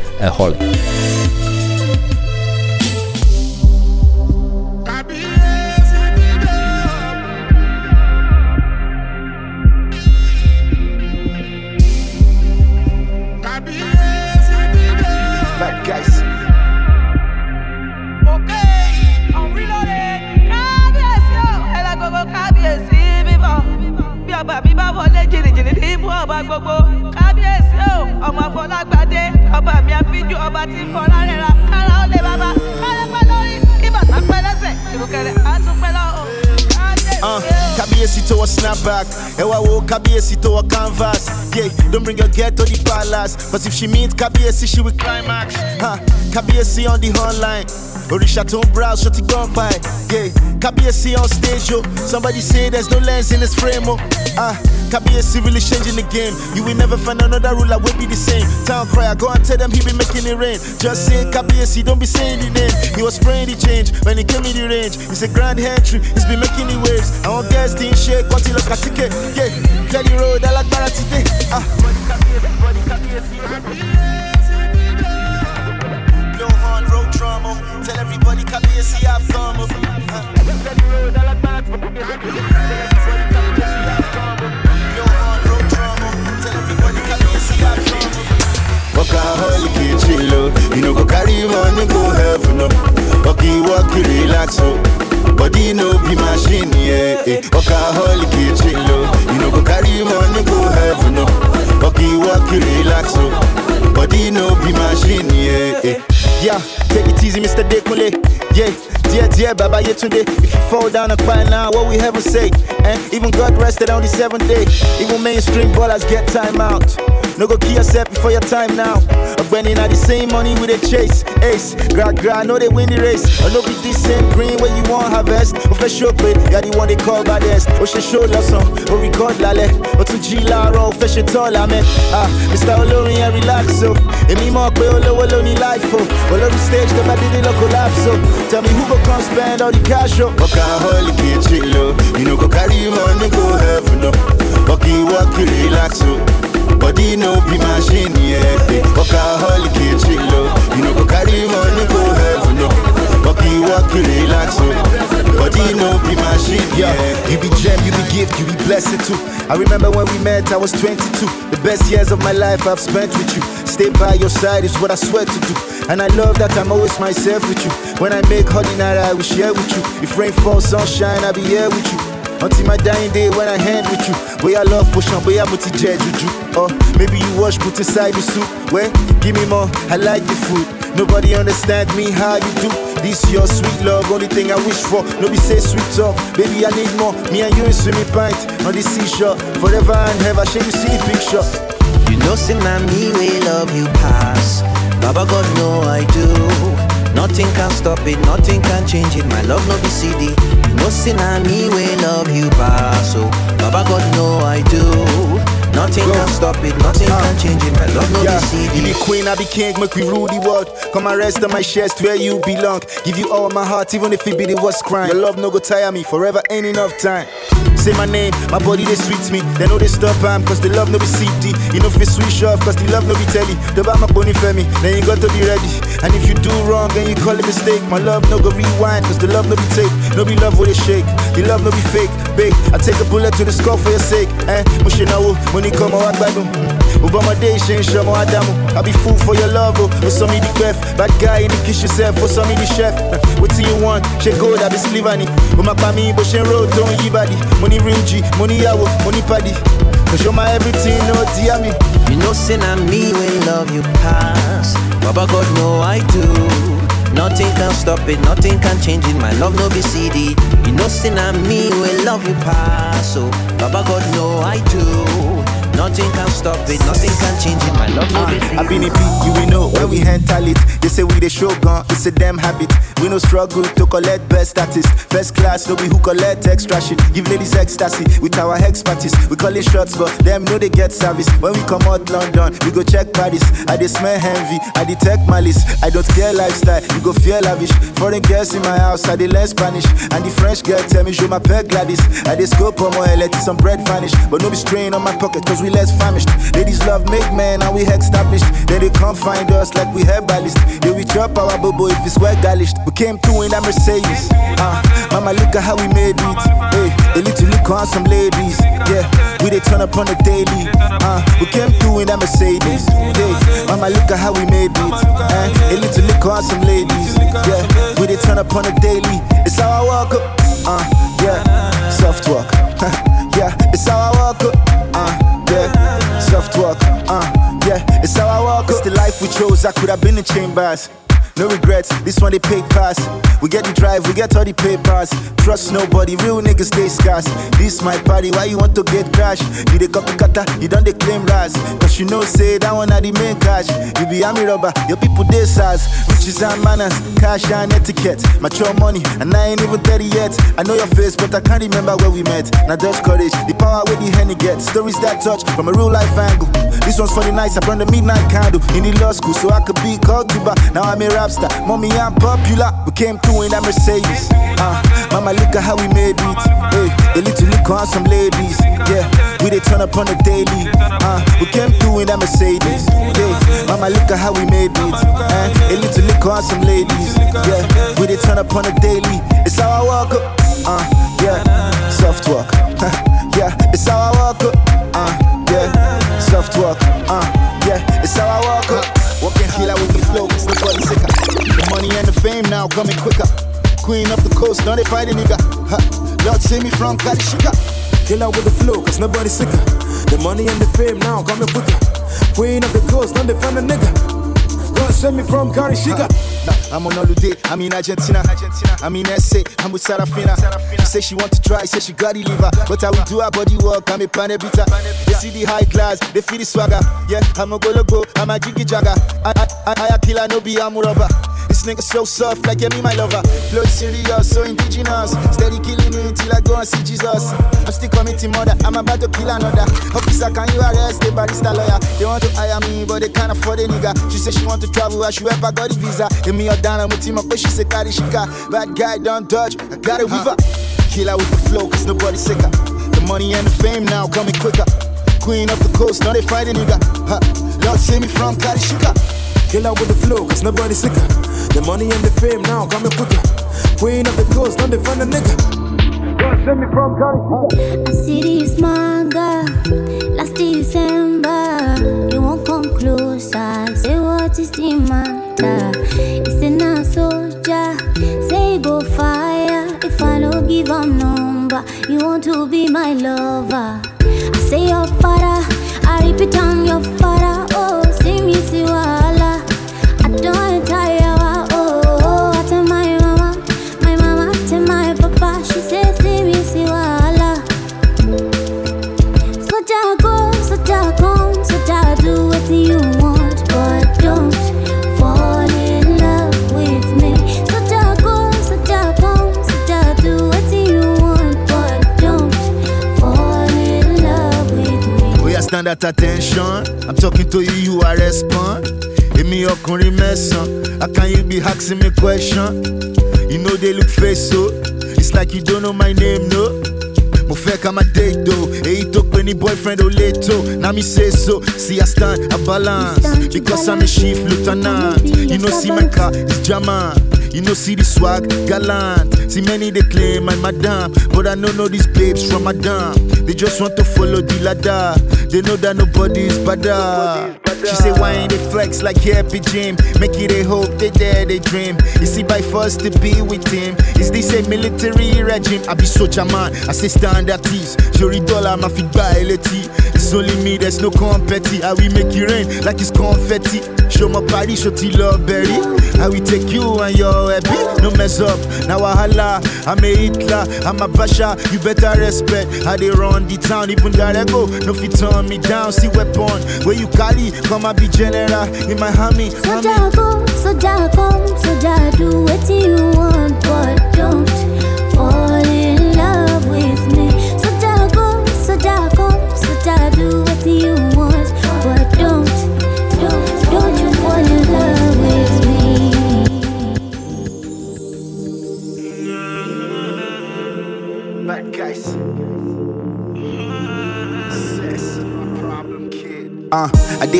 ọba gbogbo kábíyèsí o ọmọ fọlágbádé ọba mi àfijù ọba tí ń rẹra kára ó lè bàbá kálẹ̀ pẹ́ lórí ìbàtà pẹ́ lẹ́sẹ̀ ìrùkẹ̀rẹ̀ á tún.
Uh, Kabiesi to a snapback. Ewa wo Kabiesi to a canvas. Yeah, don't bring your girl to the palace. Cause if she meets Kabiesi, she will climax. Huh, Kabiesi on the hotline. Orisha to browse, shut it gone by. Yeah, Kabiesi on stage, yo. Somebody say there's no lens in his frame, oh. Ah, Kabiesi really changing the game. You will never find another ruler will be the same. Town crier, go and tell them he be making it rain. Just say Kabiesi, don't be saying the name. He was spraying the change when he came in the range. It's a grand entry, he's been making the waves. I want guys didn't shake until look at ticket. Yeah, clear the road, I like today. Ah. Tell everybody Kabiesi have come.
Workaholic, chill, you know, go carry money, go heaven.
Okay, walk, you relax, oh. Body no be machine, yeah. Eh. Workaholic, you chill, oh. You know, go carry money, go heaven. Okay, walk, you relax, oh. Body no be machine, yeah. Eh.
Yeah, take it easy, Mr. Dekule. Yeah, dear, dear, Baba Yetunde. If you fall down and cry now, what we heaven say? And even God rested on the seventh day. Even mainstream ballers get time out. No go kill yourself before your time now. When in the same money with a chase. Ace, gra gra, know they win the race. Or no be this same green where you want harvest. Or for sure, pay, yeah, the one they call baddest. Or she show love song, or record lale. Or to G la roll, fish it all, I Ah, Mr. Olori and relax, so. Emi mo pe olowo lo ni life, oh. Olori stage, the body they look collapse, so. Tell me who go come spend all the cash, up. oh.
Workaholic, you chill, oh. You know, go carry money, go heaven. Okay, walk, you relax, oh. Body no be machine, yeah. eh. Workaholic, you chill, oh. You know, go carry money, go heaven. Okay, walk, you relax, oh. Body no be machine,
Yeah,
yeah.
you be gem, you be gift, you be blessed too. I remember when we met, I was 22. The best years of my life I've spent with you. Stay by your side is what I swear to do. And I love that I'm always myself with you. When I make honey night, I will share with you. If rain falls, sunshine, I'll be here with you. Until my dying day when I hand with you. Boy, I love potion, boy, I'm multi jet juju. Or maybe you wash, put inside the soup. Well, give me more, I like the food. Nobody understand me how you do. This your sweet love, only thing I wish for. Nobody say sweet talk, baby I need more. Me and you in swimming pint on the seashore, forever and ever. Shall you see picture?
You know, na me we love you pass. Baba God know I do. Nothing can stop it, nothing can change it. My love no be CD. You know, say me we love you pass. So Baba God know I do. Nothing can stop it, nothing can change it. My love no
Yeah,
be CD.
you be queen, I be king, make we rule the world. Come and rest on my chest where you belong. Give you all my heart, even if it be the worst crime. Your love no go tire me, forever ain't enough time. Say my name, my body they sweet me. They know they stop am, cause the love no be CD. You know if it switch off, cause the love no be telly. The bar my bony for me, then you got to be ready. And if you do wrong and you call it mistake, my love no go rewind, cause the love no be tape. No be love with a shake, the love no be fake. Babe, I take a bullet to the skull for your sake. Eh, mushinawo, money come out gbadun. Obama day ṣe ń ṣọmọ Ádámù. I be fool for your love, oh. O sọ mi di gbẹf. Bad guy in the kitchen sef, o sọ mi di chef. Wetin you want? Ṣé gold àbí silver ni? O máa pa mí bó ṣe ń roll tó ń yí bàdí. Mo ní real G, mo ní ìyàwó, mo ní padì. Cause you're my everything, no dear me.
You know, sin na me we love you pass. Baba God know I do. Nothing can stop it, nothing can change it. My love no be CD. You know, sin na me we love you pass. So Baba God know I do. Nothing can stop it, nothing can change it. My love no CD.
I been ah. a beat, you will know when we handle it. They say we the show gun, it's a damn habit. We no struggle to collect best artist. First class, no be who collect extra shit. Give ladies ecstasy with our expertise. We call it shots, but them know they get service. When we come out London, we go check Paris. I dey smell envy, I detect malice. I don't care lifestyle, you go feel lavish. Foreign girls in my house, I dey learn Spanish. And the French girl tell me, je m'appelle Gladys. I dey scope on my let some bread vanish. But no be strain on my pocket, cause we less famished. Ladies love make man, and we established. Then they come find us like we herbalist. They we drop our bobo if it's well garnished. We came through in that Mercedes. Uh, mama, look at how we made it. Hey, a little look on some ladies. Yeah, we they turn up on the daily. Uh, we came through in that Mercedes. Hey, mama, look at how we made it. Uh, a little look on some ladies. Yeah, we they turn up on the daily. It's how I walk up. Uh, yeah, soft walk. yeah, it's how I walk up. Uh, Uh, yeah, it's how I walk. It's the life we chose. I could have been in chambers. No regrets, this one they pay pass. We get the drive, we get all the papers. Trust nobody, real niggas stay scarce. This my party, why you want to get crash? You the copycatter, you don't they claim rise. Cause you know, say that one are the main cash. You be army robber, your people they size. Riches and manners, cash and etiquette. Mature money, and I ain't even 30 yet. I know your face, but I can't remember where we met. Now just courage, the power where the henny gets. Stories that touch from a real life angle. This one's for the nights, I burn the midnight candle in the law school, so I could be called to. Now I'm a star, mommy, I'm popular. We came through in that Mercedes. Uh, mama, look at how we made it. Hey, a little look on some ladies. Yeah, we they turn up on the daily. Uh, we came through in that Mercedes. Hey, mama, look at how we made it. Uh, a little look on some ladies. Yeah, we they turn up on the daily. It's how I walk up. Uh, yeah, soft walk. yeah, it's how I walk up. Uh, yeah, soft walk. Uh, yeah, it's how I walk up. Walking killer with the flow, nobody sicker. The money and the fame now coming quicker. Queen of the coast, now they fight a nigga. Ha. Lord save me from Karishika.
Kill out with the flow, cause nobody's sicker. The money and the fame now coming quicker. Queen of the coast, now they find a nigga. God send me from Karishika.
Nah, I'm on holiday, I'm in Argentina. I'm in SA, I'm with Sarafina. She say she want to try, say she got the liver. But I will do her body work, I'm a panebita. They see the high class, they feel the swagger. Yeah, I'm a go go, I'm a jiggy jagger. I, I, I, I a killer, no be, I'm a rubber. Nigga so soft, like yeah, me my lover. Flow serious, so indigenous. Steady killing me till I go and see Jesus. I'm still committing murder, I'm about to kill another. Officer, can you arrest the barista lawyer? They want to hire me, but they can't afford a nigga. She say she want to travel, I should help, I got the visa. Give me a down, I'm a team up, but she say carry shika. Bad guy, don't touch, I got it with her. Killer with the flow, cause nobody sicker. The money and the fame now coming quicker. Queen of the coast, now they a nigga. Ha. Lord save me from Karishika.
Kill out with the flow, cause nobody's sicker. The money and the fame now coming quicker. Queen of the coast, now they find a nigga. God send me from Karishika.
The city is my girl. Last December, you won't come closer. Say what is the matter? It's in a soldier. Say go fire. If I don't give a number, you want to be my lover. I say your father. I repeat on your father. Oh, me. Oh
stand at attention. I'm talking to you, you are respond. Èmi ọkùnrin mẹ́sàn-án, how can you be asking me question? You know they look face so, it's like you don't know my name, no. Mo fẹ́ ká máa date though, èyí tó pé ní boyfriend ò lè tó. Na mi say so, see I stand, I balance. Because I'm a chief lieutenant. You know see my car, it's German. You know see the swag, gallant. See many they claim I'm madam, but I no know these babes from madam. They just want to follow the ladder. They know that nobody's nobody is better. She say why ain't it flex like happy gym? Make it a hope they dare they dream. You see by force to be with him. Is this a military regime? I be soldier man, I say stand at ease. Jury dollar my feet by It's only me, there's no competi. How we make it rain like it's confetti. Show my body, show T love berry. How we take you and your happy. No mess up. Now I holla. I'm a Hitler, I'm a Basha. You better respect how they run the town. Even gotta go. No fit turn me down. See weapon where you carry. Come and be general in my hammy.
Soja go, oh, soja come, oh, soja do what you want, but don't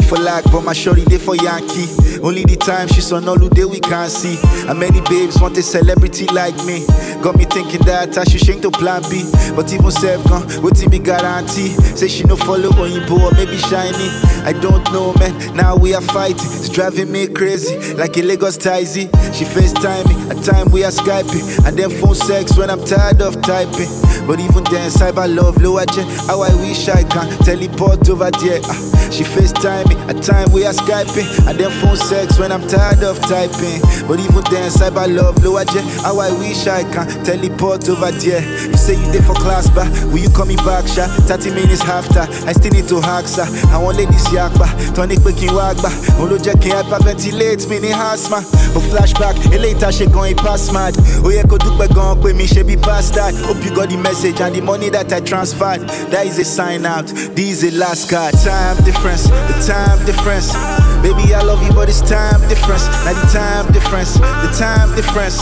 for lag, but my shorty did for Yankee. Only the time she's on holiday we can't see. And many babes want a celebrity like me. Got me thinking that I should change to plan B. But even self gone, waiting me guarantee. Say she no follow on you, or maybe shiny. I don't know, man. Now we are fighting. It's driving me crazy, like a Lagos Tizy. She FaceTime me, at time we are Skyping. And then phone sex when I'm tired of typing. But even then, cyber love, lower jet. How I wish I can teleport over there. Ah, she FaceTime me, at time we are Skyping. And then phone sex when I'm tired of typing. But even then, cyber love, lower jet. How I wish I can teleport over there. You say you did for class, but will you call me back, sha? 30 minutes after, I still need to hack, sir. I want ladies yakba, tonic waking wagba. Olo jacking hyperventilate me ni asthma. But flashback, a later she going past mad. Oh yeah, go do gone with me, she be bastard. Hope you got the message and the money that I transferred. That is a sign out. This is a last card. Time difference, the time difference. Baby, I love you, but it's time difference. Now the time difference, the time difference.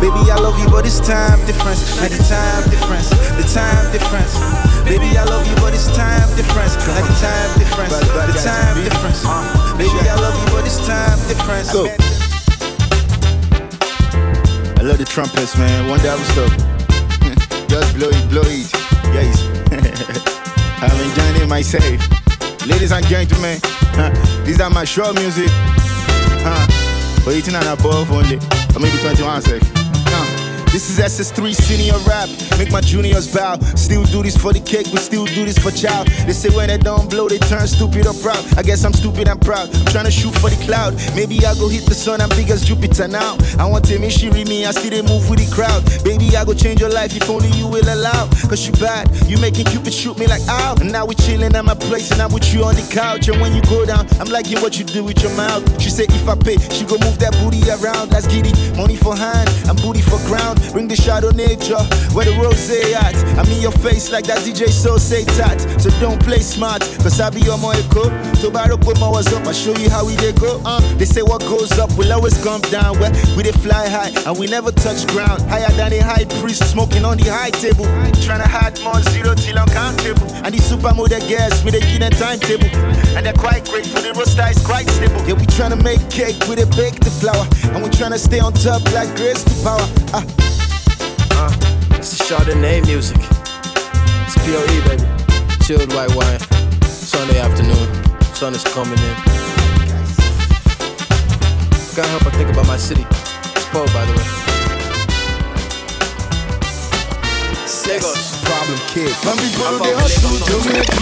Baby, I love you, but it's time difference. Now the time difference, the time difference. Baby, I love you, but it's time difference. Now the time difference, the time difference. Baby, I love you, but it's time difference. Go. I love the trumpets, man. One day I will stop. Just blow it, blow it. Yes. I'm enjoying it myself. Ladies and gentlemen, huh, these are my show music. Or 18 and above only, or maybe 21 sec. This is SS3 senior rap. Make my juniors bow. Still do this for the cake, but still do this for child. They say when they don't blow, they turn stupid or proud. I guess I'm stupid and proud. Trying to shoot for the cloud. Maybe I go hit the sun, I'm big as Jupiter now. I want to make she read me, I see they move with the crowd. Baby, I go change your life if only you will allow. Cause you bad, you making Cupid shoot me like ow. And now we chilling at my place and I'm with you on the couch. And when you go down, I'm liking what you do with your mouth. She say if I pay, she go move that booty around. Get it. Money for hand and booty for ground. Bring the shadow nature where the rose at. I'm in your face like that DJ so say that. So don't play smart, cause I be my echo. Tobaro put my was up, I show you how we they go. Uh, they say what goes up will always come down. Where we they fly high and we never touch ground. Higher than a high priest smoking on the high table. Trying to hide more zero till uncountable. And the supermodel girls me a give them timetable. And they're quite great, but the roster is quite stable. Yeah, we trying to make cake with a bake the flour. And we trying to stay on top like grace to power. Uh,
this is Chardonnay music. It's POE, baby. Chilled white wine. Sunday afternoon. Sun is coming in. Can't help but think about my city. It's Poe, by the way. Lagos.
Problem kid.
My people they hustle to make it.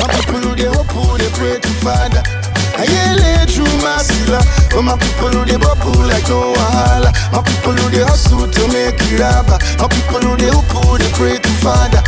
My people they hope they pray to Father. I yell through my sila. But my people who they bubble like no wahala. My people who they hustle to make it up. My people who they who they pray to Father.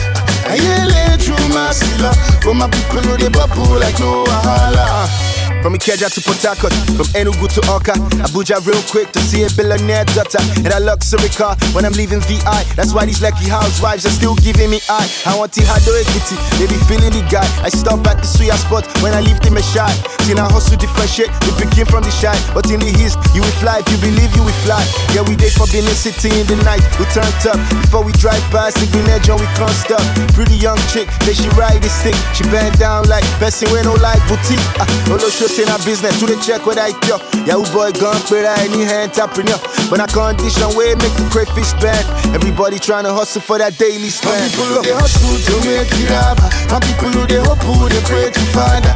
I yell through my sila. But my people who they bubble like no wahala.
From Ikeja to Harcourt, from Enugu to Oka, Abuja real quick to see a billionaire daughter in a luxury car when I'm leaving VI. That's why these lucky housewives are still giving me eye. I want to Hado Ekiti, they be feeling the guy. I stop at the suya spot when I leave them a shot. See now hustle differentiate, we begin from the shy, but in the east you will fly if you believe you will fly. Yeah, we day for being City in the night, we turned up before we drive past the Edge and we can't stop. Pretty young chick, then she ride the stick, she bend down like person with no like boutique. Ah, Olo in her business to the check what I cure. Yahoo boy gone but I need entrepreneur. But I condition way make the crayfish bend. Everybody trying to hustle for that daily spend.
people who they hustle to make it up. My people who they hope who they pray to Father.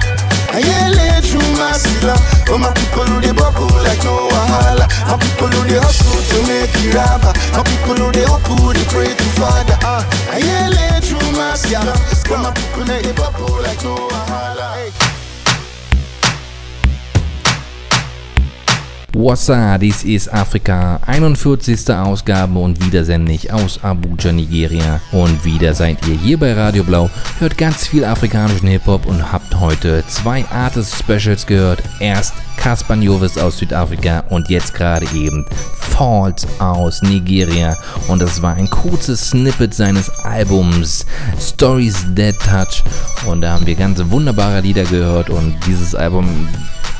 I yell through my sila. But my people who they bubble like no wahala. My people who they hustle to make it up. My people who they hope who they pray to Father. Uh, I yell through my sila. But my people who they bubble like no wahala.
Wassa, dies ist Afrika, 41. Ausgabe und wieder sende ich aus Abuja, Nigeria. Und wieder seid ihr hier bei Radio Blau, hört ganz viel afrikanischen Hip-Hop und habt heute zwei Artist-Specials gehört. Erst Caspar Jovis aus Südafrika und jetzt gerade eben Falls aus Nigeria. Und das war ein kurzes Snippet seines Albums Stories Dead Touch. Und da haben wir ganz wunderbare Lieder gehört und dieses Album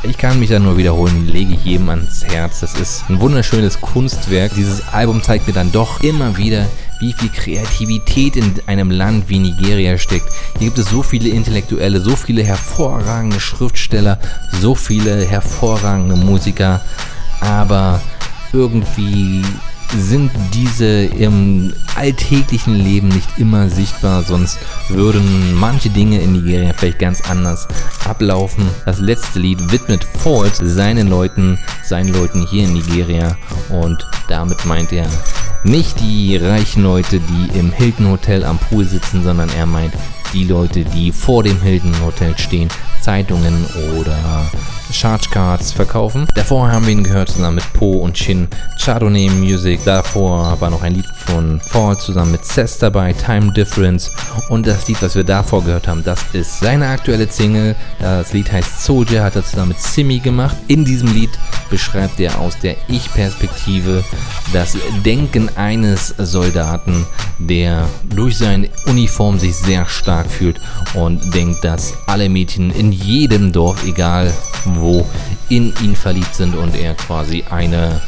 ich kann mich da nur wiederholen, lege ich jedem ans Herz. Das ist ein wunderschönes Kunstwerk. Dieses Album zeigt mir dann doch immer wieder, wie viel Kreativität in einem Land wie Nigeria steckt. Hier gibt es so viele Intellektuelle, so viele hervorragende Schriftsteller, so viele hervorragende Musiker, aber irgendwie sind diese im alltäglichen Leben nicht immer sichtbar, sonst würden manche Dinge in Nigeria vielleicht ganz anders ablaufen. Das letzte Lied widmet Falls seinen Leuten, seinen Leuten hier in Nigeria und damit meint er nicht die reichen Leute, die im Hilton Hotel am Pool sitzen, sondern er meint die Leute, die vor dem Hilton Hotel stehen, Zeitungen oder Charge Cards verkaufen. Davor haben wir ihn gehört zusammen mit Po und Chin, Chardonnay Music. Davor war noch ein Lied von Fall zusammen mit Cess dabei, Time Difference. Und das Lied, was wir davor gehört haben, das ist seine aktuelle Single. Das Lied heißt Soldier, hat er zusammen mit Simi gemacht. In diesem Lied beschreibt er aus der Ich-Perspektive das Denken eines Soldaten, der durch seine Uniform sich sehr stark fühlt und denkt, dass alle Mädchen in jedem Dorf, egal wo, in ihn verliebt sind und er quasi eine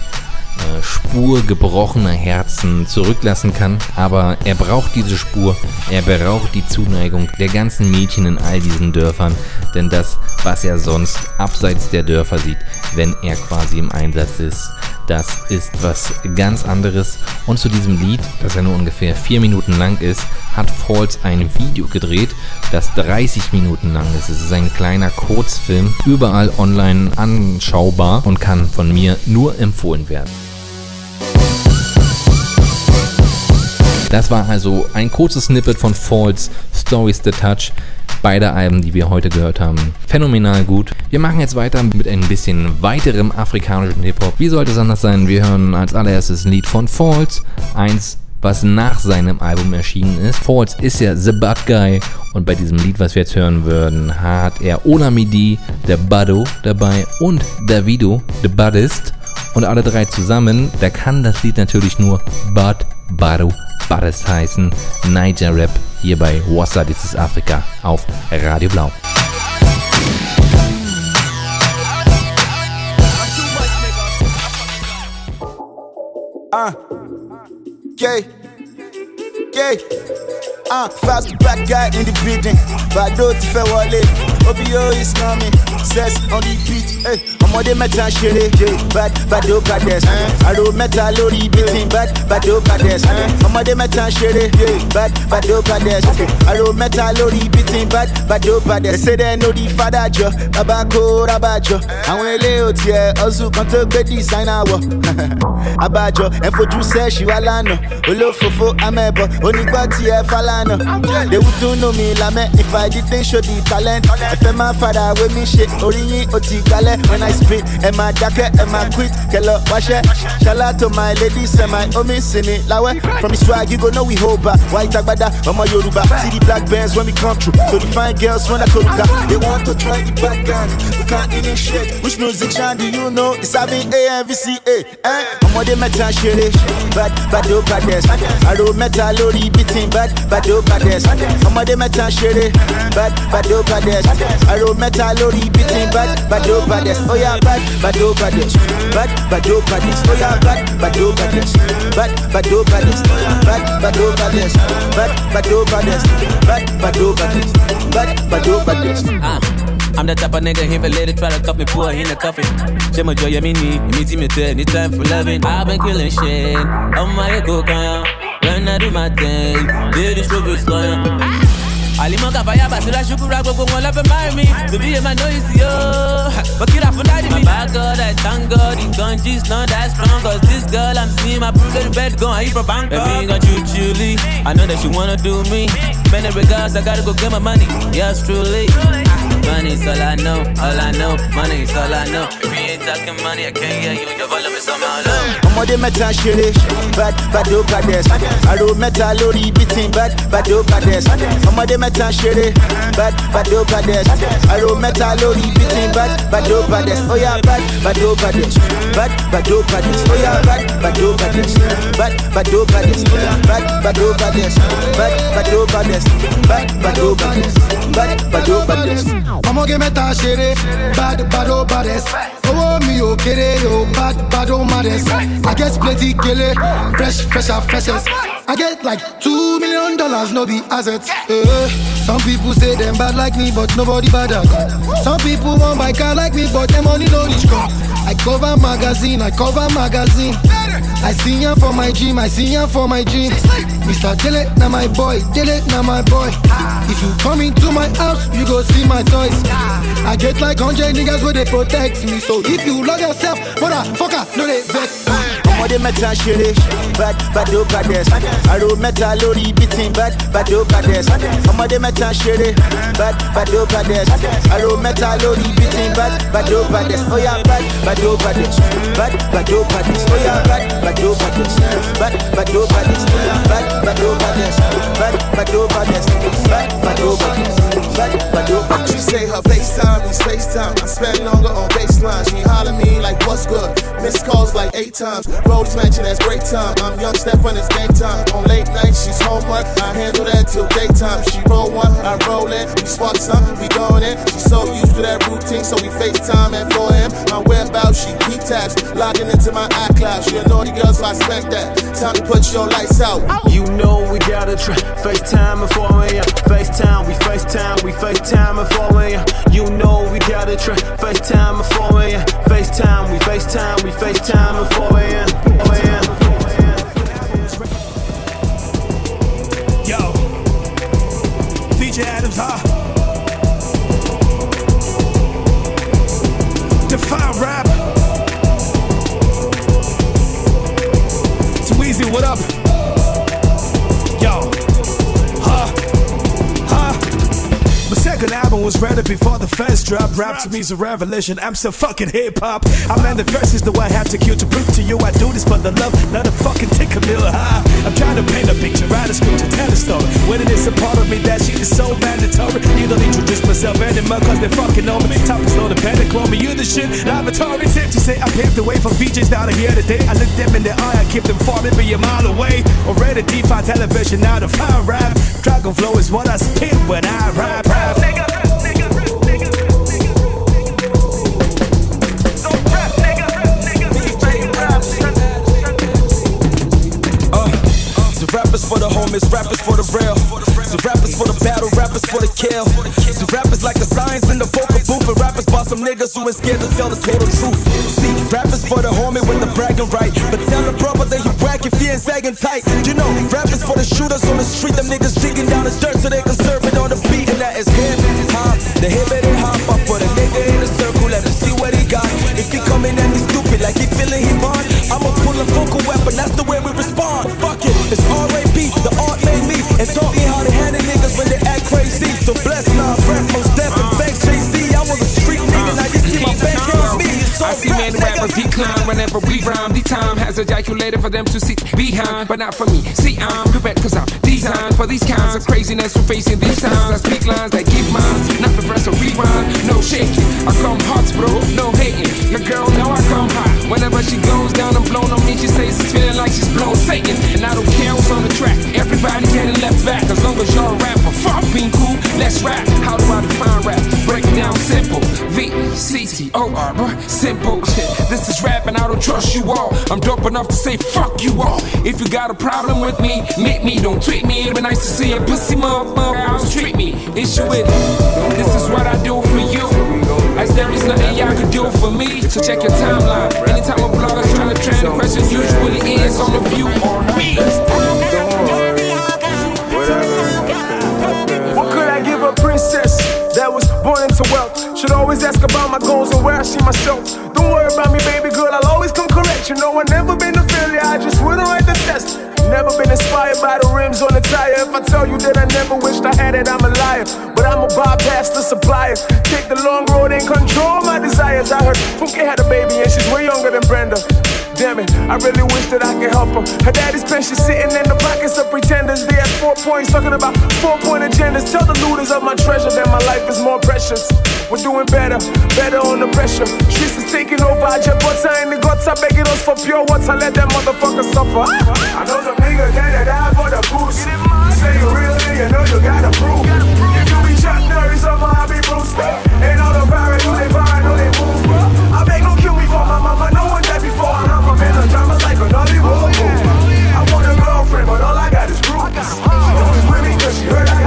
Spur gebrochener Herzen zurücklassen kann. Aber er braucht diese Spur, er braucht die Zuneigung der ganzen Mädchen in all diesen Dörfern, denn das, was er sonst abseits der Dörfer sieht, wenn er quasi im Einsatz ist, Das ist was ganz anderes. Und zu diesem Lied, das ja nur ungefähr 4 Minuten lang ist, hat Falls ein Video gedreht, das 30 Minuten lang ist. Es ist ein kleiner Kurzfilm, überall online anschaubar und kann von mir nur empfohlen werden. Das war also ein kurzes Snippet von Falls Stories the Touch. Beide Alben, die wir heute gehört haben, phänomenal gut. Wir machen jetzt weiter mit ein bisschen weiterem afrikanischen Hip-Hop. Wie sollte es anders sein? Wir hören als allererstes ein Lied von Falls, eins was nach seinem Album erschienen ist. Falls ist ja The Bad Guy und bei diesem Lied, was wir jetzt hören würden, hat er Olamidi, der Bado dabei und Davido, The Buddhist und alle drei zusammen. Da kann das Lied natürlich nur Bad Bado Baddest heißen. Niger Rap hier bei Wassa, das ist Afrika auf Radio Blau.
Ah, yeah, yeah. Ah, fast back guy in the building. Bado ti fẹ́ wọlé. OBO is coming. Sex on the beat. Hey, ọmọdé mẹ́ta ṣeré. Bad Bado Bades. Àrò mẹ́ta lórí beating. Bad Bado Bades. Ọmọdé mẹ́ta ṣeré. Bad Bado Bades. Àrò mẹ́ta lórí beating. Eh. Bad Bado Bades. Say they know the father jọ. Bàbá kó rábàjọ. Àwọn ilé ò tiẹ̀ ọ̀sùn kan tó gbé designer wọ̀. Abájọ ẹ fojú sẹ́ẹ̀ṣì wá lánàá. Olófòfó amẹ́bọ̀ onígbà tiẹ̀ falana. They would do know me lame if I didn't show the talent. Wé mi ṣe orí yín ó ti gbalẹ̀. When I spit, ẹ máa dákẹ́, ẹ máa quit, kẹlọ wáṣẹ́. Shout out to my ladies and my homies sinmi láwẹ́. From the swag you go know we hold back. White agbada, ọmọ Yorùbá. See the black bands when we come through. So the fine girls when I kóruka. They want to try the back gun. We can't initiate. Which musician do you know? It's having AMVCA. Eh? Ọmọdé mẹ́ta ń ṣeré. Bad Bado Bades. Àrò mẹ́ta lórí beating. Bad Bado Bades. Ọmọdé mẹ́ta ń ṣeré. Bad Bado Bades. Àrò mẹ́ta lórí beating. Bad Bado Bades. Oya Bad Bado Bades. Bad Bado Bades. Oya Bad Bado Bades. Bad Bado Bades. Bad Bado Bades. Bad Bado Bades. Bad Bado Bades. Bad Bado Bades.
Ah. I'm the type of nigga, a lady try to cuff me, pour in the. J'ai mon joy, me need, me team it there, need time for loving. I've been killing shit, on my echo, can When I do my thing, this trouble is going àlìmọ́ kàfáyà bàṣírà ṣùkúrà gbogbo wọn lọ́fẹ́ marry me. Bèbí yẹn máa know you see o bọ́kìrà fún dáàdì mi. bàbá god i thank god. The ganges not that strong cause this girl i'm seeing. My proof the bed gone you from bangkok. baby gon chew chewly i know that she wanna do me. Many regards i gotta go get my money. Yes truly. Money is all I know, all I know, money is all I know. If you ain't talking money, I can't hear you, your volume is somehow low.
ọmọdé mẹ́ta ń ṣeré bad bado bades àrò mẹ́ta lórí beating bad bado bades ọmọdé mẹ́ta ń ṣeré bad bado bades àrò mẹ́ta lórí beating bad bado bades oya bad bado bades bad bado bades oya bad bado bades bad bado bades oya bad bado bades bad bado bades bad bado bades bad bado bades.
ọmọge mẹ́ta ṣeré bad bado bades owó mi ò kéré o bad bado oh, mades i get plenty kele fresh fresher freshes i get like two million dollars no be assets. Uh, some people say them bad like me but nobody bad at some people want buy car like me but them money no reach come. I cover magazine, I cover magazine. I see ya for my gym, I see ya for my gym. Mr. Dele, na my boy, Dele, na my boy. If you come into my house, you go see my toys. I get like 100 niggas where they protect me. So if you love yourself, motherfucker, no they vex.
Ọmọdé mẹ́ta ń ṣeré bad bado bades àrò mẹ́ta lórí beating bad bad bado bades ọmọdé mẹ́ta ń ṣeré bad bado bades àrò mẹ́ta lórí beating bad bado bades oya bad bado bades bad bado bades oya bad bado bades bad bado bades bad bado bades bad bado bades bad bado bades bad bado bades.
She say her FaceTime is FaceTime. I spend longer on baseline. She holler me like, what's good? Missed calls like eight times. Roll's mansion, that's great time. I'm young Steph when it's game time. On late nights, she's home one. I handle that till daytime. She roll one, I roll in. We spark something, we going in. She's so used to that routine, so we FaceTime at 4 a.m. My whereabouts, she keep tabs. Logging into my iCloud. She a naughty girl, so I expect that. Time to put your lights out.
You know we gotta try FaceTime at 4 a.m. FaceTime, we FaceTime, we FaceTime at 4 a.m. You know we gotta try FaceTime at 4 a.m. FaceTime, we
We FaceTime, we FaceTime at 4 a.m. 4 a.m.
Yo, DJ Adams, huh? Define rap. Easy, what up? Second album was ready before the first drop. Rap to me is a revelation. I'm so fucking hip hop. I'm in the verses, do I have to kill to prove to you I do this for the love, not a fucking ticker mill high. I'm trying to paint a picture, write a script to tell a story. When it is a part of me, that shit is so mandatory. You don't introduce myself anymore, cause they fucking know me. Topics low, panic, call me, you the shit. Laboratory tip to say I paved the way for VJs down here today. I look them in the eye, I keep them farming be a mile away. Already DeFi television, now the fine rap. Dragon flow is what I spit when I rap. rap. Rappers for the homies, rappers for the real. So rappers for the battle, rappers for the kill. So rappers like the science in the vocal booth, and rappers by some niggas who ain't scared to tell the total truth. See, rappers for the homie with the bragging right, but tell the brother that you whack if he ain't sagging tight. You know, rappers for the shooters on the street, them niggas digging down the dirt so they can serve it on the beat, and that is hip hop. The hip it hop up for the nigga in the circle, let him see what he got. If he coming at me stupid like he feeling he born, I'ma pull a vocal weapon, that's the way we respond. Fuck it, it's R.A.P. The art made me and taught me how to handle niggas when they act crazy. So bless my rap, most deaf and JC. I was a street nigga, now you see my back on me.
I see many rappers decline whenever we rhyme. The time has ejaculated for them to sit behind, but not for me. See, I'm prepared cause I'm designed for these kinds of craziness we're facing these times. I speak lines that give minds, not the rest of rewind. No shaking, I come hot, bro, no hating. Your girl know I come hot. Whenever she down and blown on me, she says it's feeling like she's blown Satan. And I don't care what's on the track. Everybody getting left back as long as y'all a rapper, fuck being cool, let's rap. How do I define rap? V C T O R, bruh, simple. Shit, this is rap and I don't trust you all. I'm dope enough to say fuck you all. If you got a problem with me, meet me. Don't tweet me. It'd be nice to see a pussy motherfucker. How treat me? Issue with it. This is what I do for you. As there is nothing y'all can do for me. So check your timeline. Anytime a blogger's trying to trend, the question usually is on the view or me.
What could I give a princess that was born into wealth? Should always ask about my goals and where I see myself. Don't worry about me, baby girl, I'll always come correct. You know, I've never been a failure, I just wouldn't write the test. Never been inspired by the rims on the tire. If I tell you that I never wished I had it, I'm a liar. But I'ma bypass the supplier. Take the long road and control my desires. I heard Funke had a baby and she's way younger than Brenda. Damn it, I really wish that I could help her. Her daddy's pension sitting in the pockets of pretenders. They had four points, talking about four point agendas. Tell the looters of my treasure that my life is more precious. We're doing better, better on the pressure. Streets is taking over. I just butter in the guts. I begging us for pure water. Let that motherfucker suffer. I know some niggas that die for the boost. You say you real, then you know you gotta prove. If you be Chuck Norris, I be Bruce. Ain't all the virus, who they find, who they move. I beg don't kill me for my mama. No one died before. I'm a man of dramas like a Hollywood movie. I want a girlfriend, but all I got is groupies. She always with me 'cause she heard I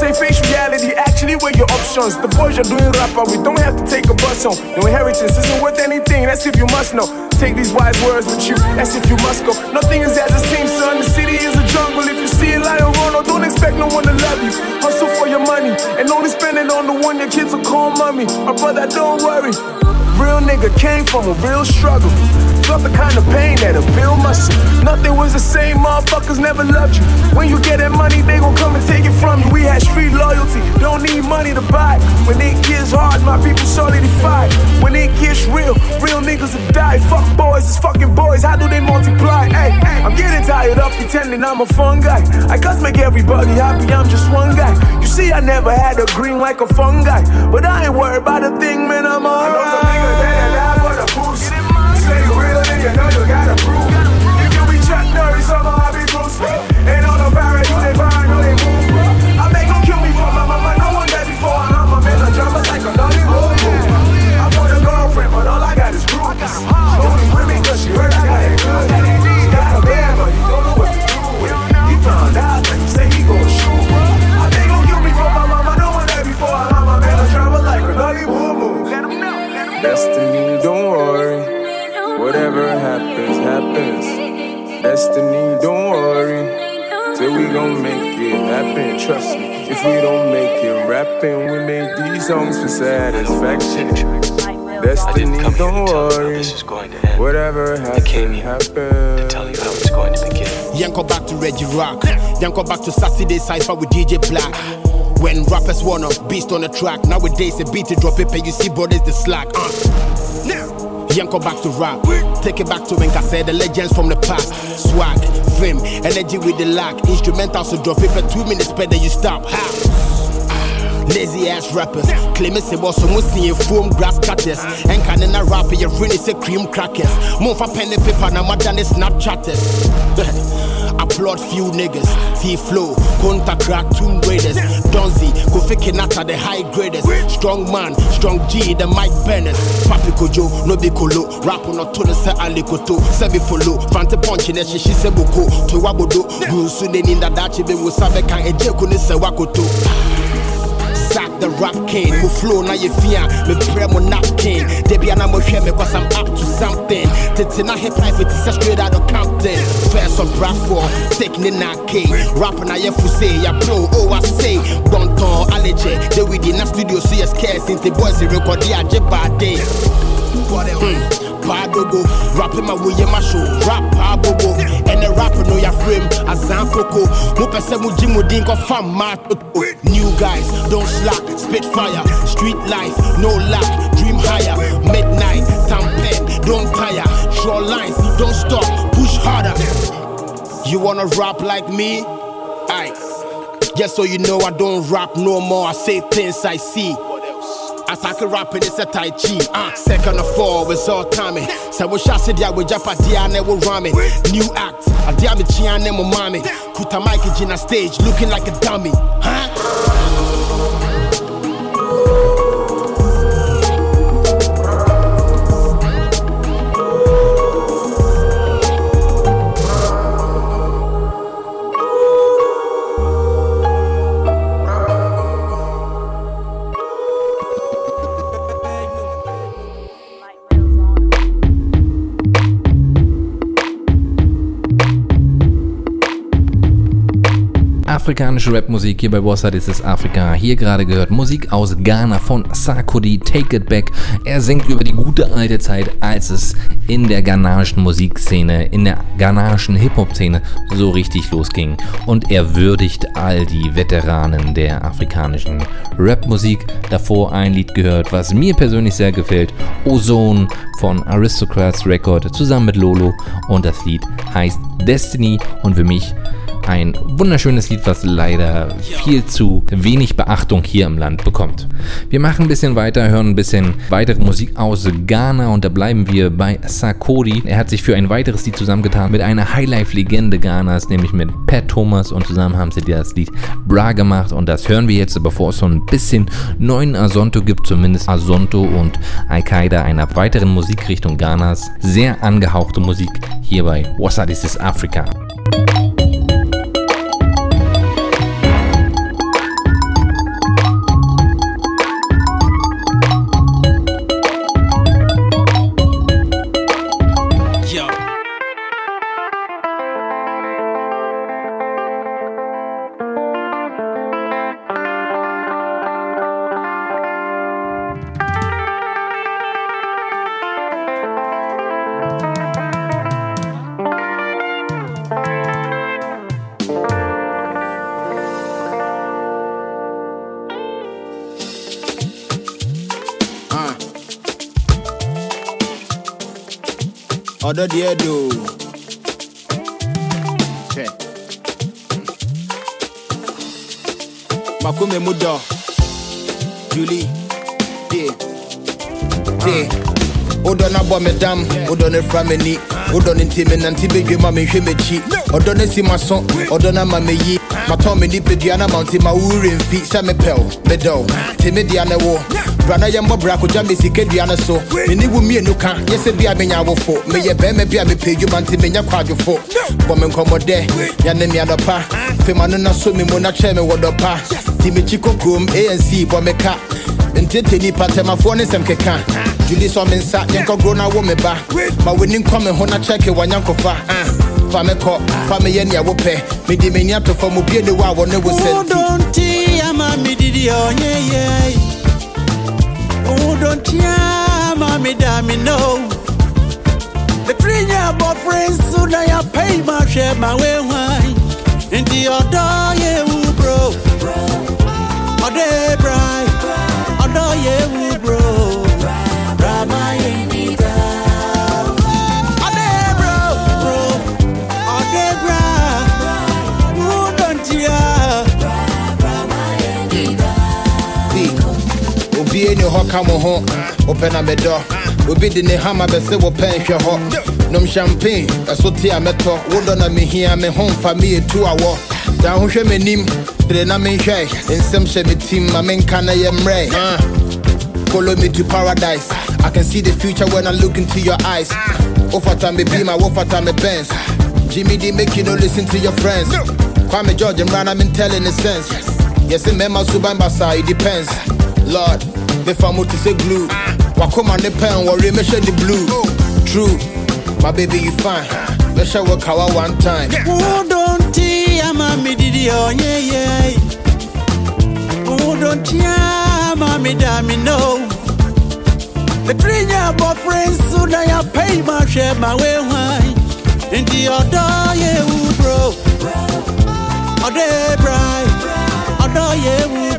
say face reality, actually weigh your options. The boys are doing rapper, we don't have to take a bus home. Your inheritance isn't worth anything, that's if you must know. Take these wise words with you, that's if you must go. Nothing is as it seems, son. The city is a jungle. If you see a lion run, oh, don't expect no one to love you. Hustle for your money, and only spend it on the one your kids will call mommy. My brother, don't worry. Real nigga came from a real struggle. Felt the kind of pain that'll build muscle. Nothing was the same, motherfuckers never loved you. When you get that money, they gon' come and take it from you. We had street loyalty, don't need money to buy. When it gets hard my people solidified. When it gets real, real niggas will die. Fuck boys, it's fucking boys, how do they multiply? Hey, I'm getting tired of pretending I'm a fun guy. I just make everybody happy, I'm just one guy. You see, I never had a green like a fun guy. But I ain't worried about a thing, man, I'm alright. Niggas die for the boost. Say you real, then you know you gotta prove. If you be Chuck Norris, somehow I be Bruce. Ain't on the barrel, you they buy, no they move. I make them kill me for my mama, no one there before. I'm a melodrama like a Hollywood movie. I want a girlfriend, but all I got is groupies. She only me 'cause she heard
Destiny, don't worry. Till we gon' make it happen. Trust me, if we don't make it rapping, we make these songs for satisfaction. Destiny, don't worry. Whatever happens, to Tell you how it's going to begin.
Yanko back to Reggie Rock. Yanko back to Saturday Cypher with DJ Black. When rappers wanna beast on the track, nowadays a beat it drop it, pay you see brothers the slack. Uh. Yanko back to rap. Take it back to when I said the legends from the past. Swag, fame, energy with the lack. Instrumentals to drop it for two minutes, better you stop. How? Lazy ass rappers, claiming say was some seeing foam grass cutters. And can in a rapper, you really say cream crackers. More for pen and paper, now my done Snapchatters. Applaud few niggas, Teephlow, contact crack tomb raiders. Donzi, Kofi Kinata, the high graders. Strong man, strong G, the Mike Bennett. Pappy Kojo, no be kolo. Rap on a tone, se alikoto. Sebi follow, Fante punch in a shishi sebuko. To wabodo, Gunsu, then in the dachi, be wasabe kan eje kuni se wakoto. Sack the rap king, who flow na ye fear, me pray mo napkin. Debbie and I'm a me cause I'm up to something. Titina hip life, it's a straight out of Compton. First on Bradford, taking the 9K. Rapping na ye fuse, ya pro, oh I say. Bonton, allergy, they we in a studio, so yes, care since the boys record the aje bad day. Hmm. Badogo, rapping my way in my show, rap abobo, and the rapper know your frame, as Zankoko, no person mu Jim Udin go fam mat. New guys, don't slack, spit fire, street life, no lack, dream higher, midnight, tampen, don't tire, draw lines, don't stop, push harder. You wanna rap like me? Aye. Just so you know, I don't rap no more. I say things I see. Attack rapping is a Tai Chi. Uh, second of all, it's all timing. So we shall sit there with Japa Diane will rhyme New act. A diami chiane mo mami. Kuta Mike Gina stage looking like a dummy. Huh?
Afrikanische Rapmusik hier bei Bossa, das ist Afrika. Hier gerade gehört Musik aus Ghana von Sarkodie, Take It Back. Er singt über die gute alte Zeit, als es in der ghanaischen Musikszene, in der ghanaischen Hip-Hop-Szene so richtig losging. Und er würdigt all die Veteranen der afrikanischen Rapmusik. Davor ein Lied gehört, was mir persönlich sehr gefällt. Ozone von Aristocrats Record zusammen mit Lolo. Und das Lied heißt Destiny und für mich ein wunderschönes Lied, was leider viel zu wenig Beachtung hier im Land bekommt. Wir machen ein bisschen weiter, hören ein bisschen weitere Musik aus Ghana und da bleiben wir bei Sarkodie. Er hat sich für ein weiteres Lied zusammengetan mit einer Highlife-Legende Ghanas, nämlich mit Pat Thomas und zusammen haben sie das Lied Bra gemacht und das hören wir jetzt, bevor es so ein bisschen neuen Asonto gibt, zumindest Asonto und Al-Qaida, einer weiteren Musikrichtung Ghanas. Sehr angehauchte Musik hier bei Wassa This is Africa.
Ɔdɔ deɛ do hwɛ makome mu dɔ julie de wodɔ no abɔ me dam wodɔ no fra m'ani wodɔ no nti menante bɛdwe ma menhwɛ m'akyi ɔdɔ no si maso ɔdɔ no ama meyi matɔn me nipadua no ma nti ma worɛ mfi sɛ mepɛw medɔw te me dea ne wo bra na yɛmmɔ bra kogya me sika dua no so. Mene wo mmienu ka yɛ sɛ bia menya awofo meyɛ bɛrima bi a mepɛ adwuma nti menya kɔ adwofo bɔ me nkɔmmɔdɛ yɛne me adɔpa fema no na so me mu na kyerɛ me wɔdɔ pa. Nti mekyi kɔ kurom anc bɔ me ka ntete nipa tɛmafoɔ ne nsɛm keka juli sɔ me nsa yɛnkɔgoro no awo me ba ma w'ani nkɔ me ho na kyɛke wanyankɔfa ah, fa me kɔ fa meyɛ nea wopɛ mede m'ani ato fam obie ne wo a wɔne wo sɛ nti
Udonti ama mi didi onye ye. Udonti ama mi da mi no. The three year boyfriend soon I pay my share my way wine. Inti odo ye wu bro. Ode brai.
Hɔ ka mo ho wopɛ na medɔ obi de ne hama bɛsɛ wɔpɛ nhwɛ hɔ nom champagne ɛso te a mɛtɔ wodɔ na mehia me ho mfa meyɛtu awɔ da ho hwɛ m'anim tere na menhwɛ nsɛm hyɛ me tim ma menka na yɛ mmerɛ Ah. Follow me to paradise. I can see the future when I look into your eyes. Ofata me be my wofata me Benz. Jimmy D make you no listen to your friends. Kwame George and Ran, I'm telling the sense. Yes, in Mema Suban Basa, it depends. Lord, if I'm to say glue. Wakoma ne pen, worry me share the blue. True, my baby you fine. Let's show work how one time.
Udonti ama mi didi onye ye. Udonti ama mi da mi no. The three year boyfriend soon I pay my share my way wine. Inti odo ye wu bro. Ode brai. Odo ye wu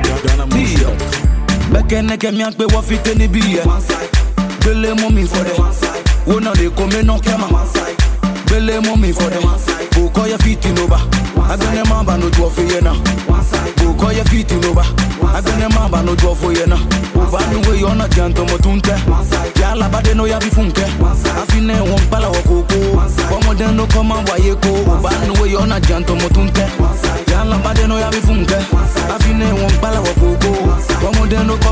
Dio. Beke neke mi akpe wo fite ni biye. Bele mo mi for them. Wo na de come no kema. Bele mo mi for them. Bo ko ye fit in over. Agbene mamba no do for ye na. Bo ko ye fit in over. Agbene mamba no do for ye na. Ba nu we yo na janto mo tunte. Ya la bade no ya bi funke. Afine won pala wo koko. Bomo den no come and waye ko. Ba nu we yo na janto mo tunte. No ya bi funke. Afine won pala wo koko. No ko.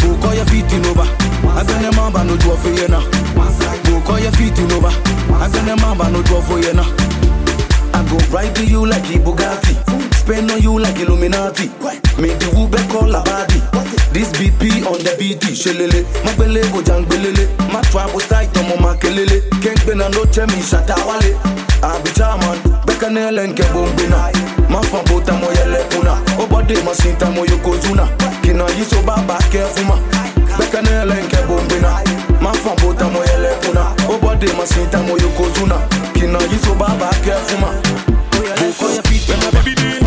Bo ko ye fit in over. Agbene mamba no do for ye na. Bo ko ye fit in over. Agbene mamba no do for ye na. I go ride to you like a Bugatti. Spend on you like Illuminati. Make the Uber call a body. This BP on the BT. Shelele. My bele go jang belele. My was tight on kelele. Can't be no. I be chairman. Bekanel and kebombina. My fan bota mo yele puna. Obade masita mo yokozuna. Kina yiso baba careful ma. Bekanel and kebombina. My fan bota mo yele puna. Obade masita mo yokozuna. Kina yiso baba careful ma. Boko ya fit when my baby dey. Wahala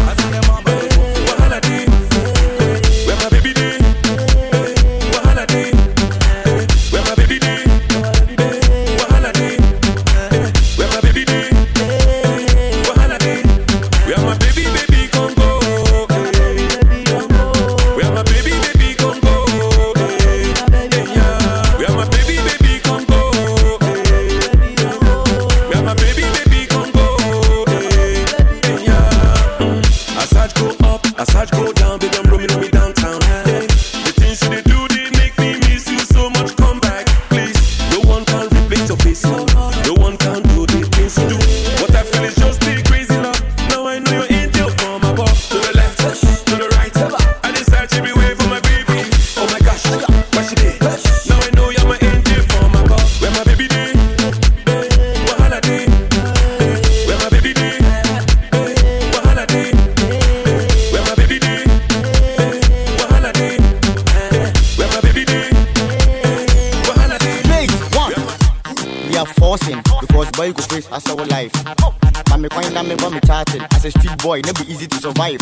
boy, never easy to survive.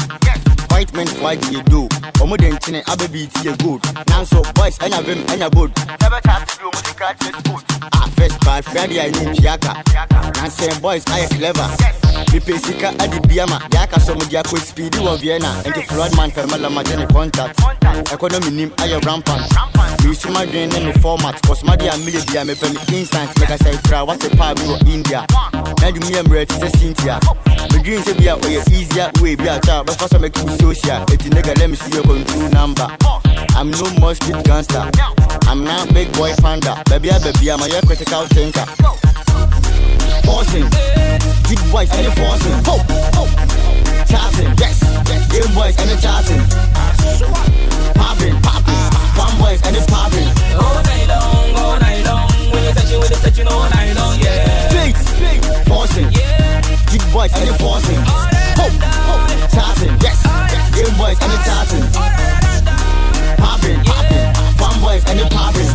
White men fight you do. Omo den tine abe be tie good. Now so boys anya vim anya good. Never chat to do mo secret good. Ah first bad Friday I need. Now say boys I clever. Me pay sika adi biama. Yaka so mo dia speedy wɔ Vienna. Enti flood man per mala ma jene contact. Economy nim aye rampant. Me use my drain in me format. Cause my dia million dia me pay me instant. Like I say try what the power go India. Now do me embrace say Cynthia. Me dream say be a way easier way be a child. But first I make you social. Eti nigga let me see your control number. I'm no more street gangster. I'm now big boy panda. Baby, I baby, I'm a critical thinker. Forcing, big boys and forcing. Ho, ho, chatting, yes, yes. Game boys and the chatting. Popping, popping, fun boys and the popping.
All night long, all night long. When you touch it with the touching all night long, yeah.
Street, forcing, Yeah. big boys and the forcing. Ho, ho, chatting, yes, yes. Game boys and the chatting. Popping, popping, fun boys and the popping.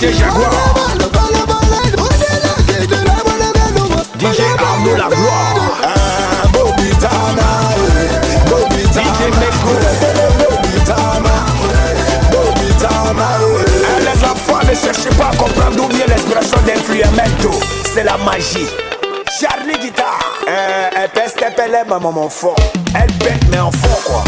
DJ Jaguar. DJ Arnaud Lagloire Bobitana eh, Bobitana DJ Neko Bobitana eh. Les enfants ne cherchez pas à comprendre d'où vient l'expression d'influemento. C'est la magie. Charlie Guitar euh, Elle pèse tes pelles, maman mon fort Elle pète mais en fond quoi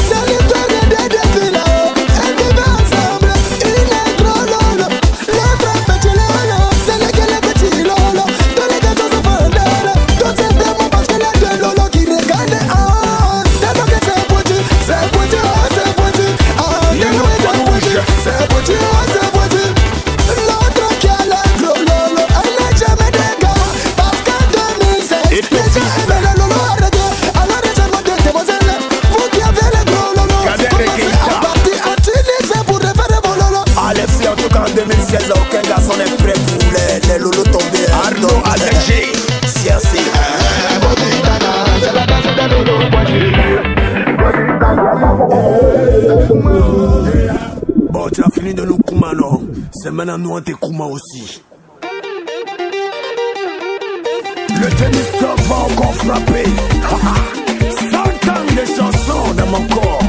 Fini de nous Kuma, non C'est maintenant nous, on Kuma aussi. Le tennis top va encore frapper. 100 ans de chansons dans mon corps.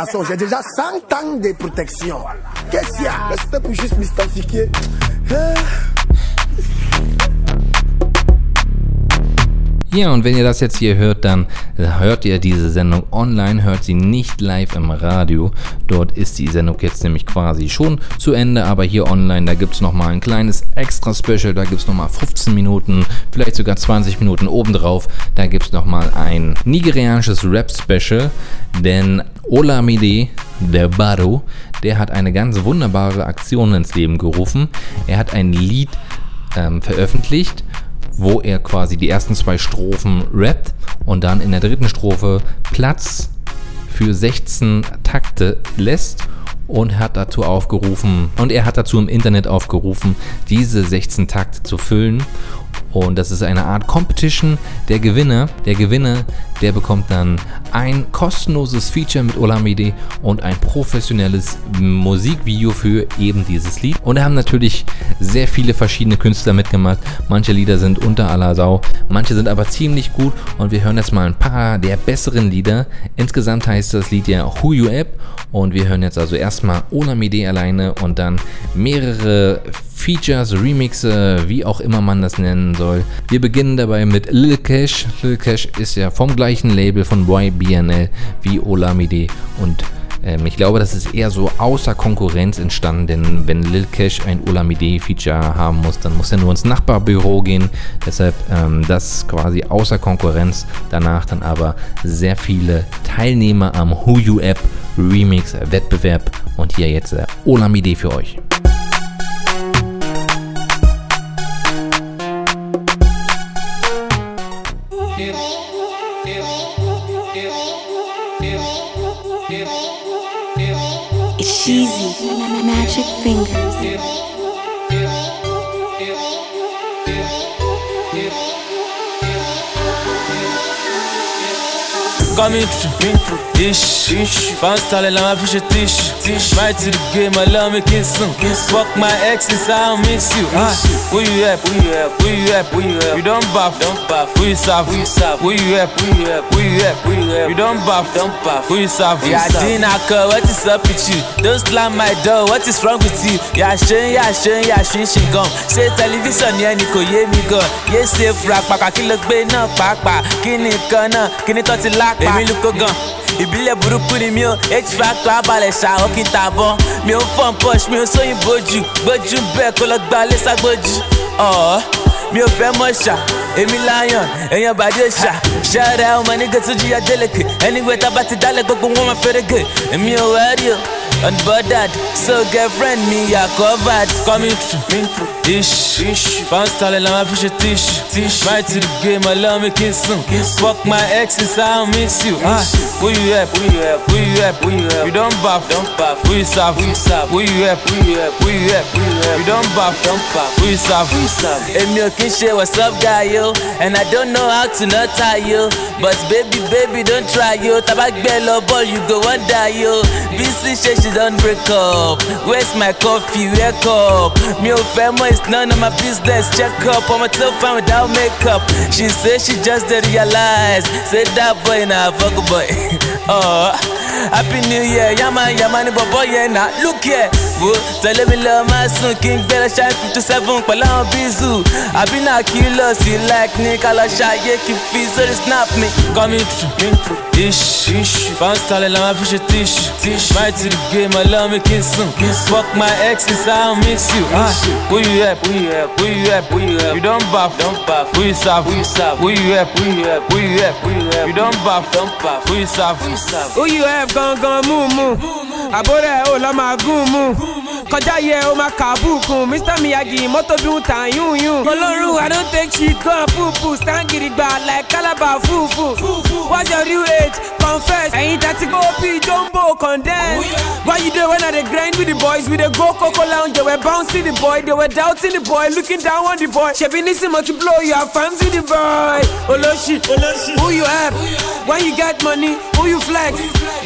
Incantations. J'ai déjà 100 ans de protection. Qu'est-ce qu'il y a C'était pour juste mystifier. Eh.
Ja, und wenn ihr das jetzt hier hört, dann hört ihr diese Sendung online, hört sie nicht live im Radio. Dort ist die Sendung jetzt nämlich quasi schon zu Ende, aber hier online, da gibt es nochmal ein kleines Extra-Special, da gibt es nochmal 15 Minuten, vielleicht sogar 20 Minuten obendrauf. Da gibt es nochmal ein nigerianisches Rap-Special, denn Olamide, der Baro, der hat eine ganz wunderbare Aktion ins Leben gerufen. Er hat ein Lied ähm, veröffentlicht, wo er quasi die ersten zwei Strophen rappt und dann in der dritten Strophe Platz für 16 Takte lässt und hat dazu aufgerufen und er hat dazu im Internet aufgerufen, diese 16 Takte zu füllen und das ist eine Art Competition. Der Gewinner, der Gewinner, der bekommt dann ein kostenloses Feature mit Olamide und ein professionelles Musikvideo für eben dieses Lied. Und da haben natürlich sehr viele verschiedene Künstler mitgemacht. Manche Lieder sind unter aller Sau, manche sind aber ziemlich gut. Und wir hören jetzt mal ein paar der besseren Lieder. Insgesamt heißt das Lied ja Who You App. Und wir hören jetzt also erstmal Olamide alleine und dann mehrere Features, Remixe, wie auch immer man das nennen soll. Wir beginnen dabei mit Lil Cash. Lil Cash ist ja vom gleichen Label von YBNL wie Olamide und ähm, ich glaube, das ist eher so außer Konkurrenz entstanden, denn wenn Lil Cash ein Olamide-Feature haben muss, dann muss er nur ins Nachbarbüro gehen. Deshalb ähm, das quasi außer Konkurrenz. Danach dann aber sehr viele Teilnehmer am Who You App Remix Wettbewerb und hier jetzt äh, Olamide für euch.
Cheesy. Magic fingers.
Coming through, ish. Bounce tall and I'm fish a tish. Right to the game, I love me kiss some. Fuck my exes, I don't miss you. Ah, where you at? Where you at? Where you at? Where you at? You don't buff, don't buff. Where you soft? Where you soft? Where you at? Where you at? Where you at? Where you at? You don't buff, don't buff. Where you soft? Yeah, Dina, what is up with you? Don't slam my door. What is wrong with you? Yeah, shin, yeah, shin, yeah, shin, shin, gum. Say television, yeah, Nico, yeah, me gun. Yeah, say frag, paka, kilo, gbe, no, pak, pak. Kini, kana, kini, toti, lak, pak. Èmi lukó gan. ìbílẹ̀ burúkú ni mi ò h factor abalẹ̀ ṣàwọ́ kí n tàbọ̀ mi ò fọ́n push mi ò sóyìnbó jù gbójú bẹ́ẹ̀ kó lọ gba lẹ́sàgbójú ọ̀ọ́ mi ò fẹ́ mọ̀ ṣá. Èmi lion èèyàn bàdé ṣá. Ṣẹ́rẹ́ ọmọ nígbà tó jìyà délẹ̀kẹ̀ ẹnigbẹ́ tábà ti dálẹ̀ gbogbo wọn máa fẹ́rẹ̀ gẹ̀. Èmi ò wẹ́rí o unbothered so girlfriend mi yà covered coming through me ish ish bounce talent la ma fi ṣe tish tish right to the game I love me sùn fuck my exes I don't miss you ah who you help who you help who you help who you help you don baff don baff who you serve who you serve who you help who you help who you help you help you don baff don baff who you serve who you serve èmi ò kí ṣe what's up guy yo and I don't know how to not tie yo but baby baby don't try yo tabagbẹ lọ ball you go wan die yo bc ṣe she don break up. Where's my coffee? Wake up. Mi ò oh fẹ́ mọ̀ it's none of my business. Check up ọmọ tí ó fine without makeup. She say she just dey realize. Say that boy na fuck boy. Oh, happy new year. Yama yama ni bọ̀bọ̀ yeah, na look here. Wo tẹ̀lé mi lọ máa sùn kí n gbẹ́rẹ́ ṣáà fifty seven pẹ̀lú àwọn bízù àbí náà kí lọ sí like ní ká lọ ṣàyè kí n fi sórí snap mi. coming through ish bounce talent la ma fi ṣe tish right to the game allow me kí n fuck my exes I don't miss you. ah who you help who you help who you help who you help you don baff don baff who you serve who you serve who you help who you help who you help who you help you don baff don baff who you serve who you serve.
Who you have gangan mú mú? Àbúrò ẹ̀ ò lọ́ máa gún mú. Kọjá yẹ ó máa kà bùkún. Mr Miyagi mọ́tò bí ń tàn yún yún. Olórun I don take shit gan púpù. Stand gidigba like calabar fúfú. What's your real age? Confess. Ẹ̀yin tẹ́tí kó bí jumbo condemn. Oh, Why you dey when I dey grind with the boys? We dey go Coco lounge. They were bouncing the boy. They were doubting the boy. Looking down on the boy. Ṣebí nísìmọ̀ ti blow you are fancy the boy. Olóṣì. Who you help? When you get money, who you flex?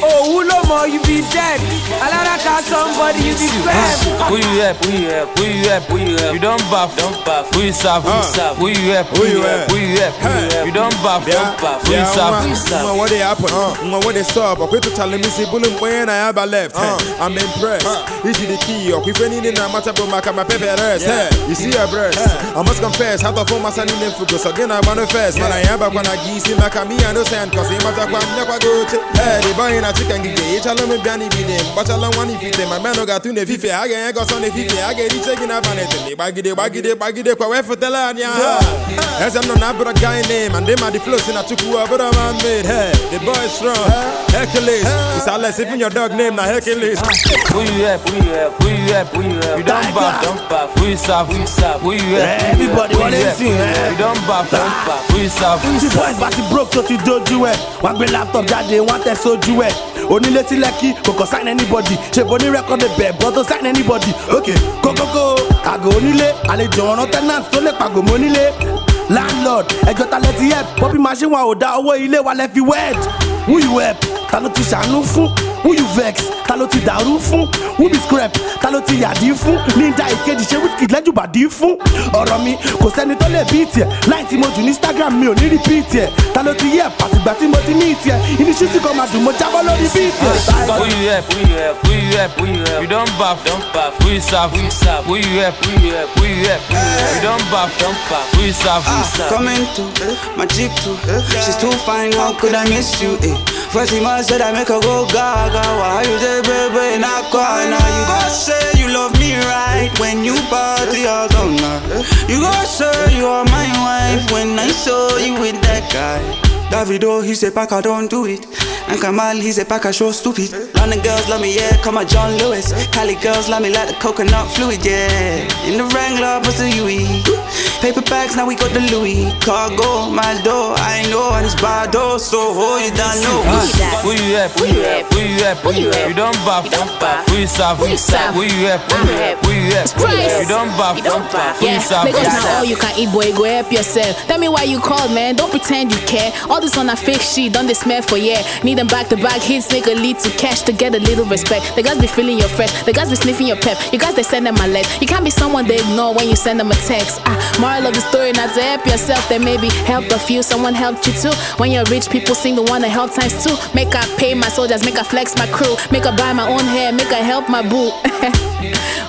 Oh, who no more, you be dead. Alaraka somebody, you be fed.
Who you help? Who you help? Who you help? Who you help? You don't buff, don't buff. Who you serve? Who you serve? Who you help? Who you help? Who you help? You don't buff, don't buff. Who you serve? Who you serve?
What they happen? What they stop? I quit to tell me see bullet when I have a left. I'm impressed. This is the key. Or if any in a matter of my my paper rest. You see a breast. I must confess. How the form my son in the focus again. I manifest. Man, I am back when I give him back. Me and no sand cause he matter when I never go to. Hey, the boy in a chicken gig. Each alone me biani be them. But I don't want if it. My man no got to the fifi. I get got on the fifi. I get it taking up on it. Baggy de baggy de baggy de kwa wefe tela nya. As I'm not a guy name and them are the flows in a tuku but I'm man made. Hey, the boy strong. Hercules. It's all less even your dog name na Hercules.
Who you help? Who you help? Who you help? Who you help? You don't buff, don't buff. Who you serve? Who you serve? Who you help?
Everybody wanna see, eh?
You don't buff, don't buff. Who you serve? Who you
tí
serve?
boys bá ti broke tó ti dojú ẹ̀ wọ́n gbé laptop jáde wọ́n tẹ̀ sójú ẹ̀ onílé sí lẹ́kì kò kàn sign anybody ṣèbó ní record bẹ̀ bọ́ tó sign anybody. Ok kókókó àgọ́ onílé àlejò ọ̀ràn tenant tó lè pàgọ́ mọ́ onílé. Landlord ẹjọ́ ta lẹ ti help? Pọ́pì machine wa ò dá owó ilé wa lẹ fi wed. Who you help? Ta ló ti ṣàánú fún who you vex ta ló ti dàrú fún who be scrap ta ló ti yàdí fún níjà ìkejì ṣé wíkì lẹ́jù bàdí fún ọ̀rọ̀ mi kò sẹ́ni tó lè bí tiẹ̀ láì tí mo jù ní instagram mi ò ní rí bí tiẹ̀ ta ló ti yẹ pàtìgbà tí mo ti ní tiẹ̀ iníṣu tí kò máa dùn mo jábọ́ lórí bí tiẹ̀.
Who you help? Who you help? Who you help? Who you help? You don't buff, don't buff. Who you serve? Who you serve? Who you help? Who you help? Who you help? You don't buff, don't buff. Who you serve? Who you serve?
Coming to my chick too. She's too fine, how could I miss you? Eh? First months said I make her go gaga. Why you say baby not corner? You go say you love me right when you party all night. You go say you are my wife when I saw you with that guy. Davido, he say pack I don't do it. And Kamal, he say pack I show stupid. London girls love me, yeah, come on John Lewis. Cali girls love me like the coconut fluid, yeah. In the Wrangler, what's the UE? Paper bags, now we got the Louis. Cargo, my door, I know, and it's Bado, so oh, you don't know.
Who you help? Who you help? Who you help? Who you help? You don't buff, don't buff. Who you serve? Who you serve? Who you help? Who you help? Who you help? You don't buff, don't buff. Who you
Yeah,
serve? Who
because
you
now all you can eat, boy, go help yourself. Tell me why you called, man. Don't pretend you care. All this on a fake shit, don't they smell for yeah? Need them back to back hits, nigga lead to cash to get a little respect. The guys be feeling your fresh, the guys be sniffing your pep. You guys they send them a leg. You can't be someone they ignore when you send them a text. Ah, moral of the story, not to help yourself, then maybe help a few. Someone helped you too. When you're rich, people sing the one that help times two. Make I pay my soldiers, make I flex my crew, make I buy my own hair, make I help my boo.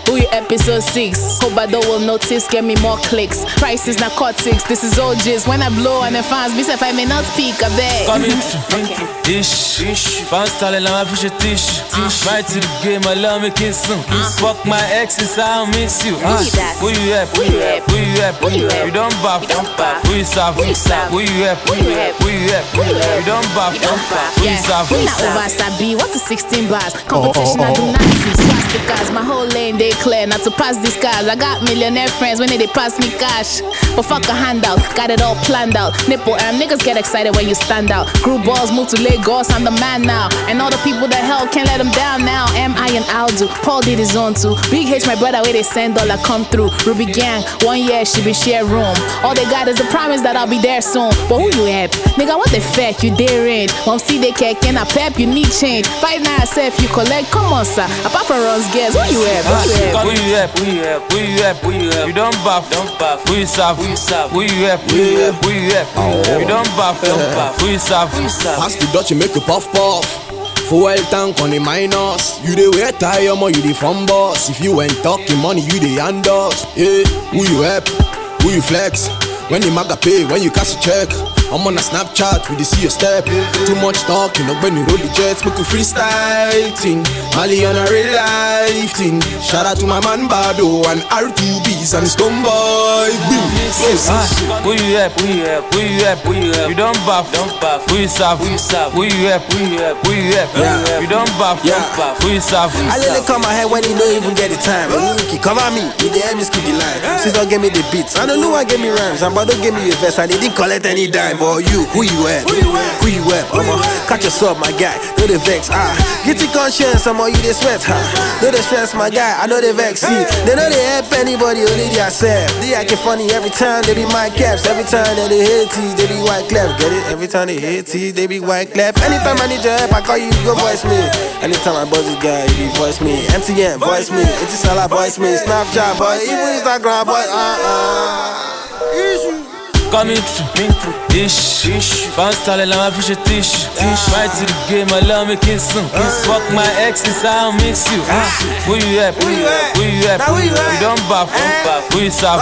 Who you episode 6? Hope I don't will notice, get me more clicks. Prices narcotics, this is all jizz. When I blow and the fans, say if I may not speak, I beg.
Coming through, ish, ish. Bounce tall and I'm fish a tish. Right to the game, I love me kiss some. Fuck my exes, I don't miss you.
Who you that?
Who you help? Who you help? Who you help? You don't buff, don't buff. Who you serve? Who you serve? Who you help? Who you help? Who you help? You don't buff, don't buff. Who you serve? Who you
Not over
serve?
Sabi, what's a 16 bars? Oh, oh, Competition, I do oh, not see. Swastikas, my whole lane, they clear. Not to pass these cars. I got millionaire friends when they, they pass me cash. But fuck a handout, got it all planned out. Nipple arm, niggas get excited when you stand out. Group balls move to Lagos, I'm the man now. And all the people that help can't let them down now. Am I and Aldo? Paul did his own too. Big H, my brother, where they send dollar come through. Ruby Gang, one year she be share room. All they got is the promise that I'll be there soon. But who you help? Nigga, what the fuck you daring? Mom see they care, can I pep? You need change. Fight now, self you collect. Come on, sir. Apart from runs, guess who you help? Who you help?
Who you help? Who you help? Who you help? Who you help? You don't buff, don't buff. Who you serve? Who you serve? Who you help? Who you help? Who you help? You don't buff, don't buff. Who you serve? Who you serve?
Pass the Dutch, you make a puff puff. Fuel tank on the minus. You the wear tire, mo you the front boss. If you ain't talking money, you the hand us. Yeah, who you help? Who you flex? When the maga pay, when you cash a check. I'm on a Snapchat, we dey see your step. Too much talking, up when you roll the jets, make you freestyle thing. Mali on a real life thing. Shout out to my man Bado and R2Bees and Stone Boy. Boom. Yes.
Ah, Who you help? Who you help? Who you help? Who you help? You don't buff, don't buff. Who you serve? Who you serve? Who you help? Who you help? Who you help? Who you don't buff, don't buff. Who you serve? Who you
I let it come my head when he don't even get the time. He cover me, he dey help me skip the line. Since don't me the beats, I don't know why give me rhymes. And but don't me a verse, and he didn't collect any dime. Boy. You, who you at? Who you at? Who you at? I'ma catch yourself, my guy. No the vex, ah. Get your conscience, I'm all you they sweat, huh? No the stress, my guy. I know they vex, see. They know they help anybody, only yourself. They acting funny every time they be my caps. Every time that they hit teeth, they be white clef. Get it? Every time they hit teeth, they be white clef. Anytime I need your help, I call you, you go voice me. Anytime I buzz this guy, you be voice me. MTN, voice me. Etisalat, voice me. Snapchat, boy. Even Instagram, boy. Uh uh.
Coming through, ish, ish. Bounce talent, I'm a fish tish. Right to the game, I love me kiss some. Fuck my exes, I don't miss you. Who you at? Who you at? Who you at? You don't buff, who you sap?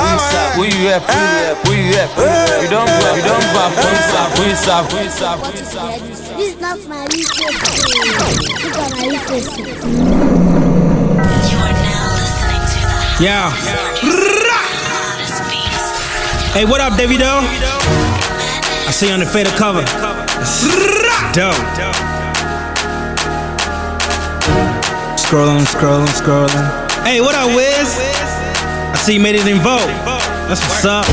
Who you at? Who you at? You don't buff, you don't buff, who you sap? Who you sap? Who you sap? Who you sap?
This is not my request. Look at my request.
Yeah. Hey, what up, Davido? I see you on the fader cover. Dope. Scrolling, scrolling, scrolling. Hey, what up, Wiz? I see you made it in vote. That's what's up.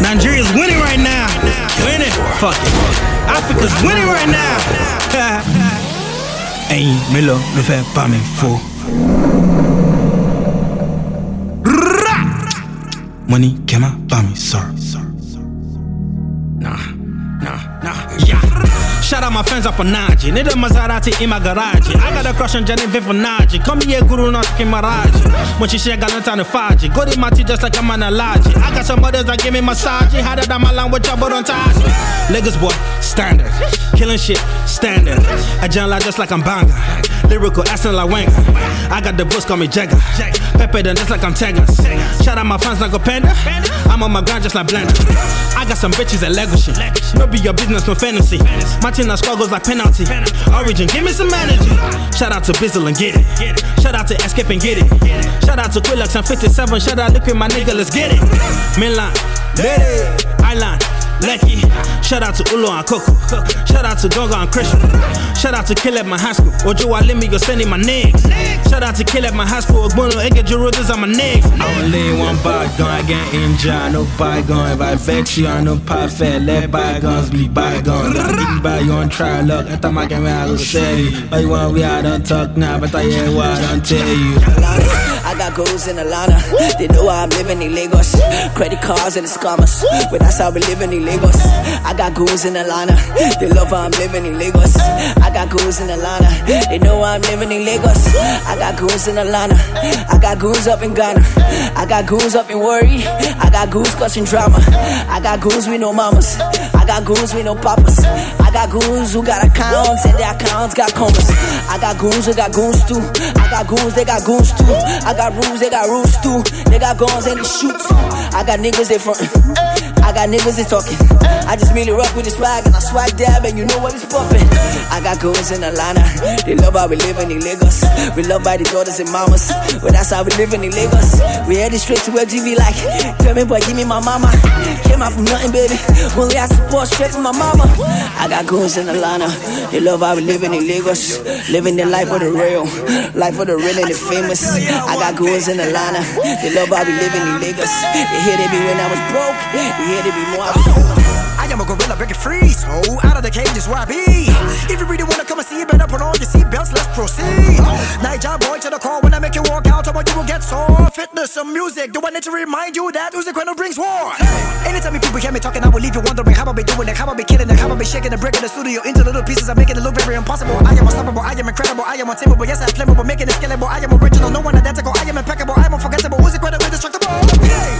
Nigeria's winning right now. Winning. Fuck it. Africa's winning right now. hey, Melo, me fait pas mes faux. Money came out by me, sir. Nah, nah, nah, yeah. Shout out my friends up on Naji. Nigga Maserati in my garage. I got a crush on Jenny Vivanaji. Come here, Guru not Kimaraji. When she share Galanta and Faji. Go to my tea just like I'm an allergy. I got some others that give me massage. Harder than my language, I but on Taji. Lagos boy, standard. Killing shit, standing. I jump like just like I'm banga. Lyrical, accent like Wenger. I got the voice, call me Jagger. Pepper then just like I'm Taggers. Shout out my fans like a panda. I'm on my grind just like Blender. I got some bitches at Lego shit. No be your business, no fantasy. My team that struggles like penalty. Origin, give me some energy. Shout out to Bizzle and get it. Shout out to Escape and get it. Shout out to Quillux and 57. Shout out, at my nigga, let's get it. Mainline, let it. Island. Lecky, shout out to Ulo and Coco. Shout out to Gonga and Christian. Shout out to Kill at my high school. Ojo Alimi, you're sending my niggas. Shout out to Kill at my high school. Ogbono, Ege Jurodas on my niggas. I only one bygone, I get injured. No bygone. If I vex you, I no perfect. Let bygones be bygones. I think by you on try luck. I thought my game I was steady. But you want we I don't talk now, but I hear what I don't tell you.
I got goals in Atlanta. They know I'm living in Lagos. Credit cards and the scammers. But that's how we living in Lagos. I got goals in Atlanta. They love how I'm living in Lagos. I got goals in Atlanta. They know I'm living in Lagos. I got goals in Atlanta. I got goons up in Ghana. I got goons up in worry. I got goons causing drama. I got goons with no mamas. I got goons with no papas. I got goons who got accounts and their accounts got commas. I got goons who got goons too. I got goons, they got goons too. I got rules, they got rules too. They got guns and they shoot too. I got niggas they front. I got niggas they talking. I just really rock with the swag and I swag dab and you know what is poppin'. I got goons in Atlanta. They love how we living in Lagos. We love by the daughters and mamas. But that's how we living in Lagos. We headed straight to MTV like, tell me boy, give me my mama. Came out from nothing, baby. Only I support straight from my mama. I got goons in Atlanta. They love how we living in Lagos. Living the life of the real. Life of the real and the famous. I got goons in Atlanta. They love how we living in Lagos. They they be when I was broke. Hear they be more I
am a gorilla, break it free, so out of the cage is where I be. If you really wanna come and see, better put on your seatbelts, let's proceed. Job boy to the call when I make you walk out, about you will get sore. Fitness and music, do I need to remind you that music when it brings war? Anytime you people hear me talking, I will leave you wondering how I be doing it, how I be killing it, how I be shaking the brick in the studio into little pieces, I'm making it look very impossible. I am unstoppable, I am incredible, I am untamable, yes, I'm flammable, making it scalable, I am original, no one identical, I am impeccable, I am unforgettable, who's incredible, indestructible?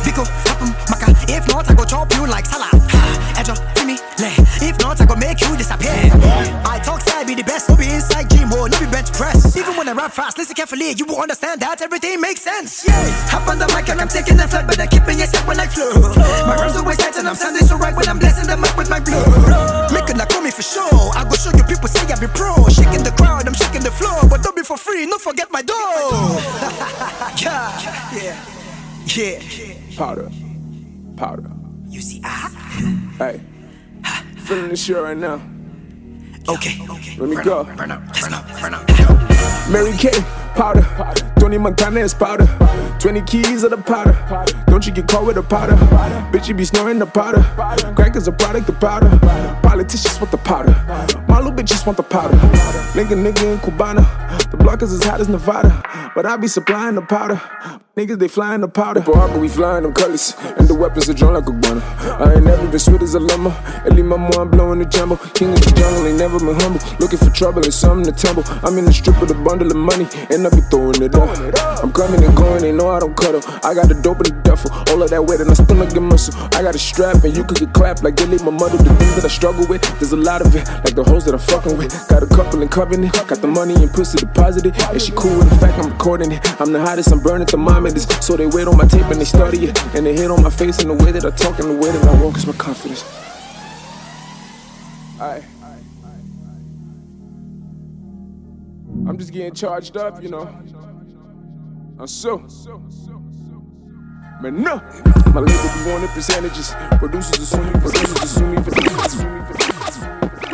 Biko, happen, maka, if not, I go chop you like salad. Edge give me. If not, I go make you disappear. I talk side be the best, no be inside gym or no be bench press. Even when I rap fast, listen carefully, you will understand that everything makes sense. Yeah, hop on the mic and I'm taking the flight, but I keep me a step when I flow. My rhymes always tight and I'm sounding so right when I'm blessing them up with my blood. Make a call me for sure. I go show you people say I be pro. Shaking the crowd, I'm shaking the floor, but don't be for free. Don't forget my dough. yeah, yeah, yeah.
Powder. Powder.
You see, ah.
Hey. Feeling this shit right now.
Okay, okay.
Let me
Burn
go.
up, burn up, burn up, burn up.
Mary Kay,
powder. Tony Montana is powder. 20 keys of the powder. Don't you get caught with the powder. Bitch, you be snoring the powder. Crack is a product of powder. Politicians want the powder. My little bitch just want the powder. Link a nigga in Cubana. The block is as hot as Nevada. But I be supplying the powder. Niggas, they flying the powder. Parker, we flying them colors. And the weapons are drawn like a gunner. I ain't never been sweet as a llama. Ellie Mama, I'm blowing the jumbo. King of the jungle, ain't never been humble. Looking for trouble and something to tumble. I'm in the strip with a bundle of money. And I be throwing it up. I'm coming and going, they know I don't cut cuddle. I got the dope in the duffel. All of that weight and I still get muscle. I got a strap and you could get clapped like they leave my mother. The things that I struggle with, there's a lot of it. Like the hoes that I'm fucking with. Got a couple in covenant. Got the money and pussy deposited. And she cool with the fact I'm recording it. I'm the hottest, I'm burning thermometers. So they wait on my tape and they study it. And they hit on my face and the way that I talk and the way that I walk is my confidence. Alright. I'm just getting charged up, you know. I'm so. Man, no. My label be wanting percentages. Producers assume me, producers assume me, producers assume me, producers assume me.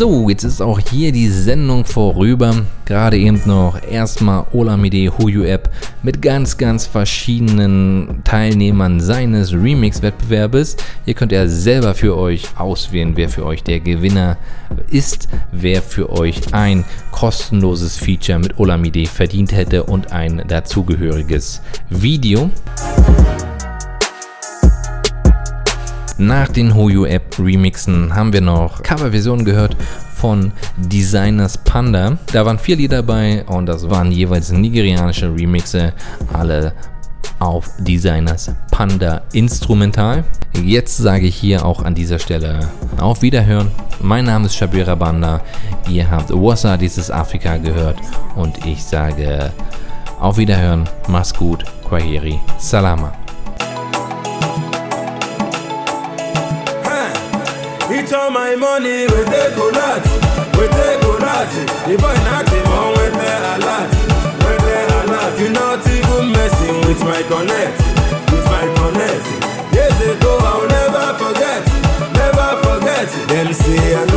So, jetzt ist auch hier die Sendung vorüber. Gerade eben noch erstmal Olamide Huyu App mit ganz, ganz verschiedenen Teilnehmern seines Remix-Wettbewerbes. Ihr könnt ja selber für euch auswählen, wer für euch der Gewinner ist, wer für euch ein kostenloses Feature mit Olamide verdient hätte und ein dazugehöriges Video. Nach den Hoyo App Remixen haben wir noch Coverversionen gehört von Designers Panda. Da waren vier Lieder dabei und das waren jeweils nigerianische Remixe, alle auf Designers Panda Instrumental. Jetzt sage ich hier auch an dieser Stelle auf Wiederhören. Mein Name ist Shabira Banda. Ihr habt Wassa dieses Afrika gehört und ich sage auf Wiederhören. Mach's gut. Kwaheri. Salama.
Eat all my money we take with the colat, with the colat. The boy not him on with the alert, with the alert. You not even messing with my connect, with my connect. Years ago I'll never forget, never forget. Them say I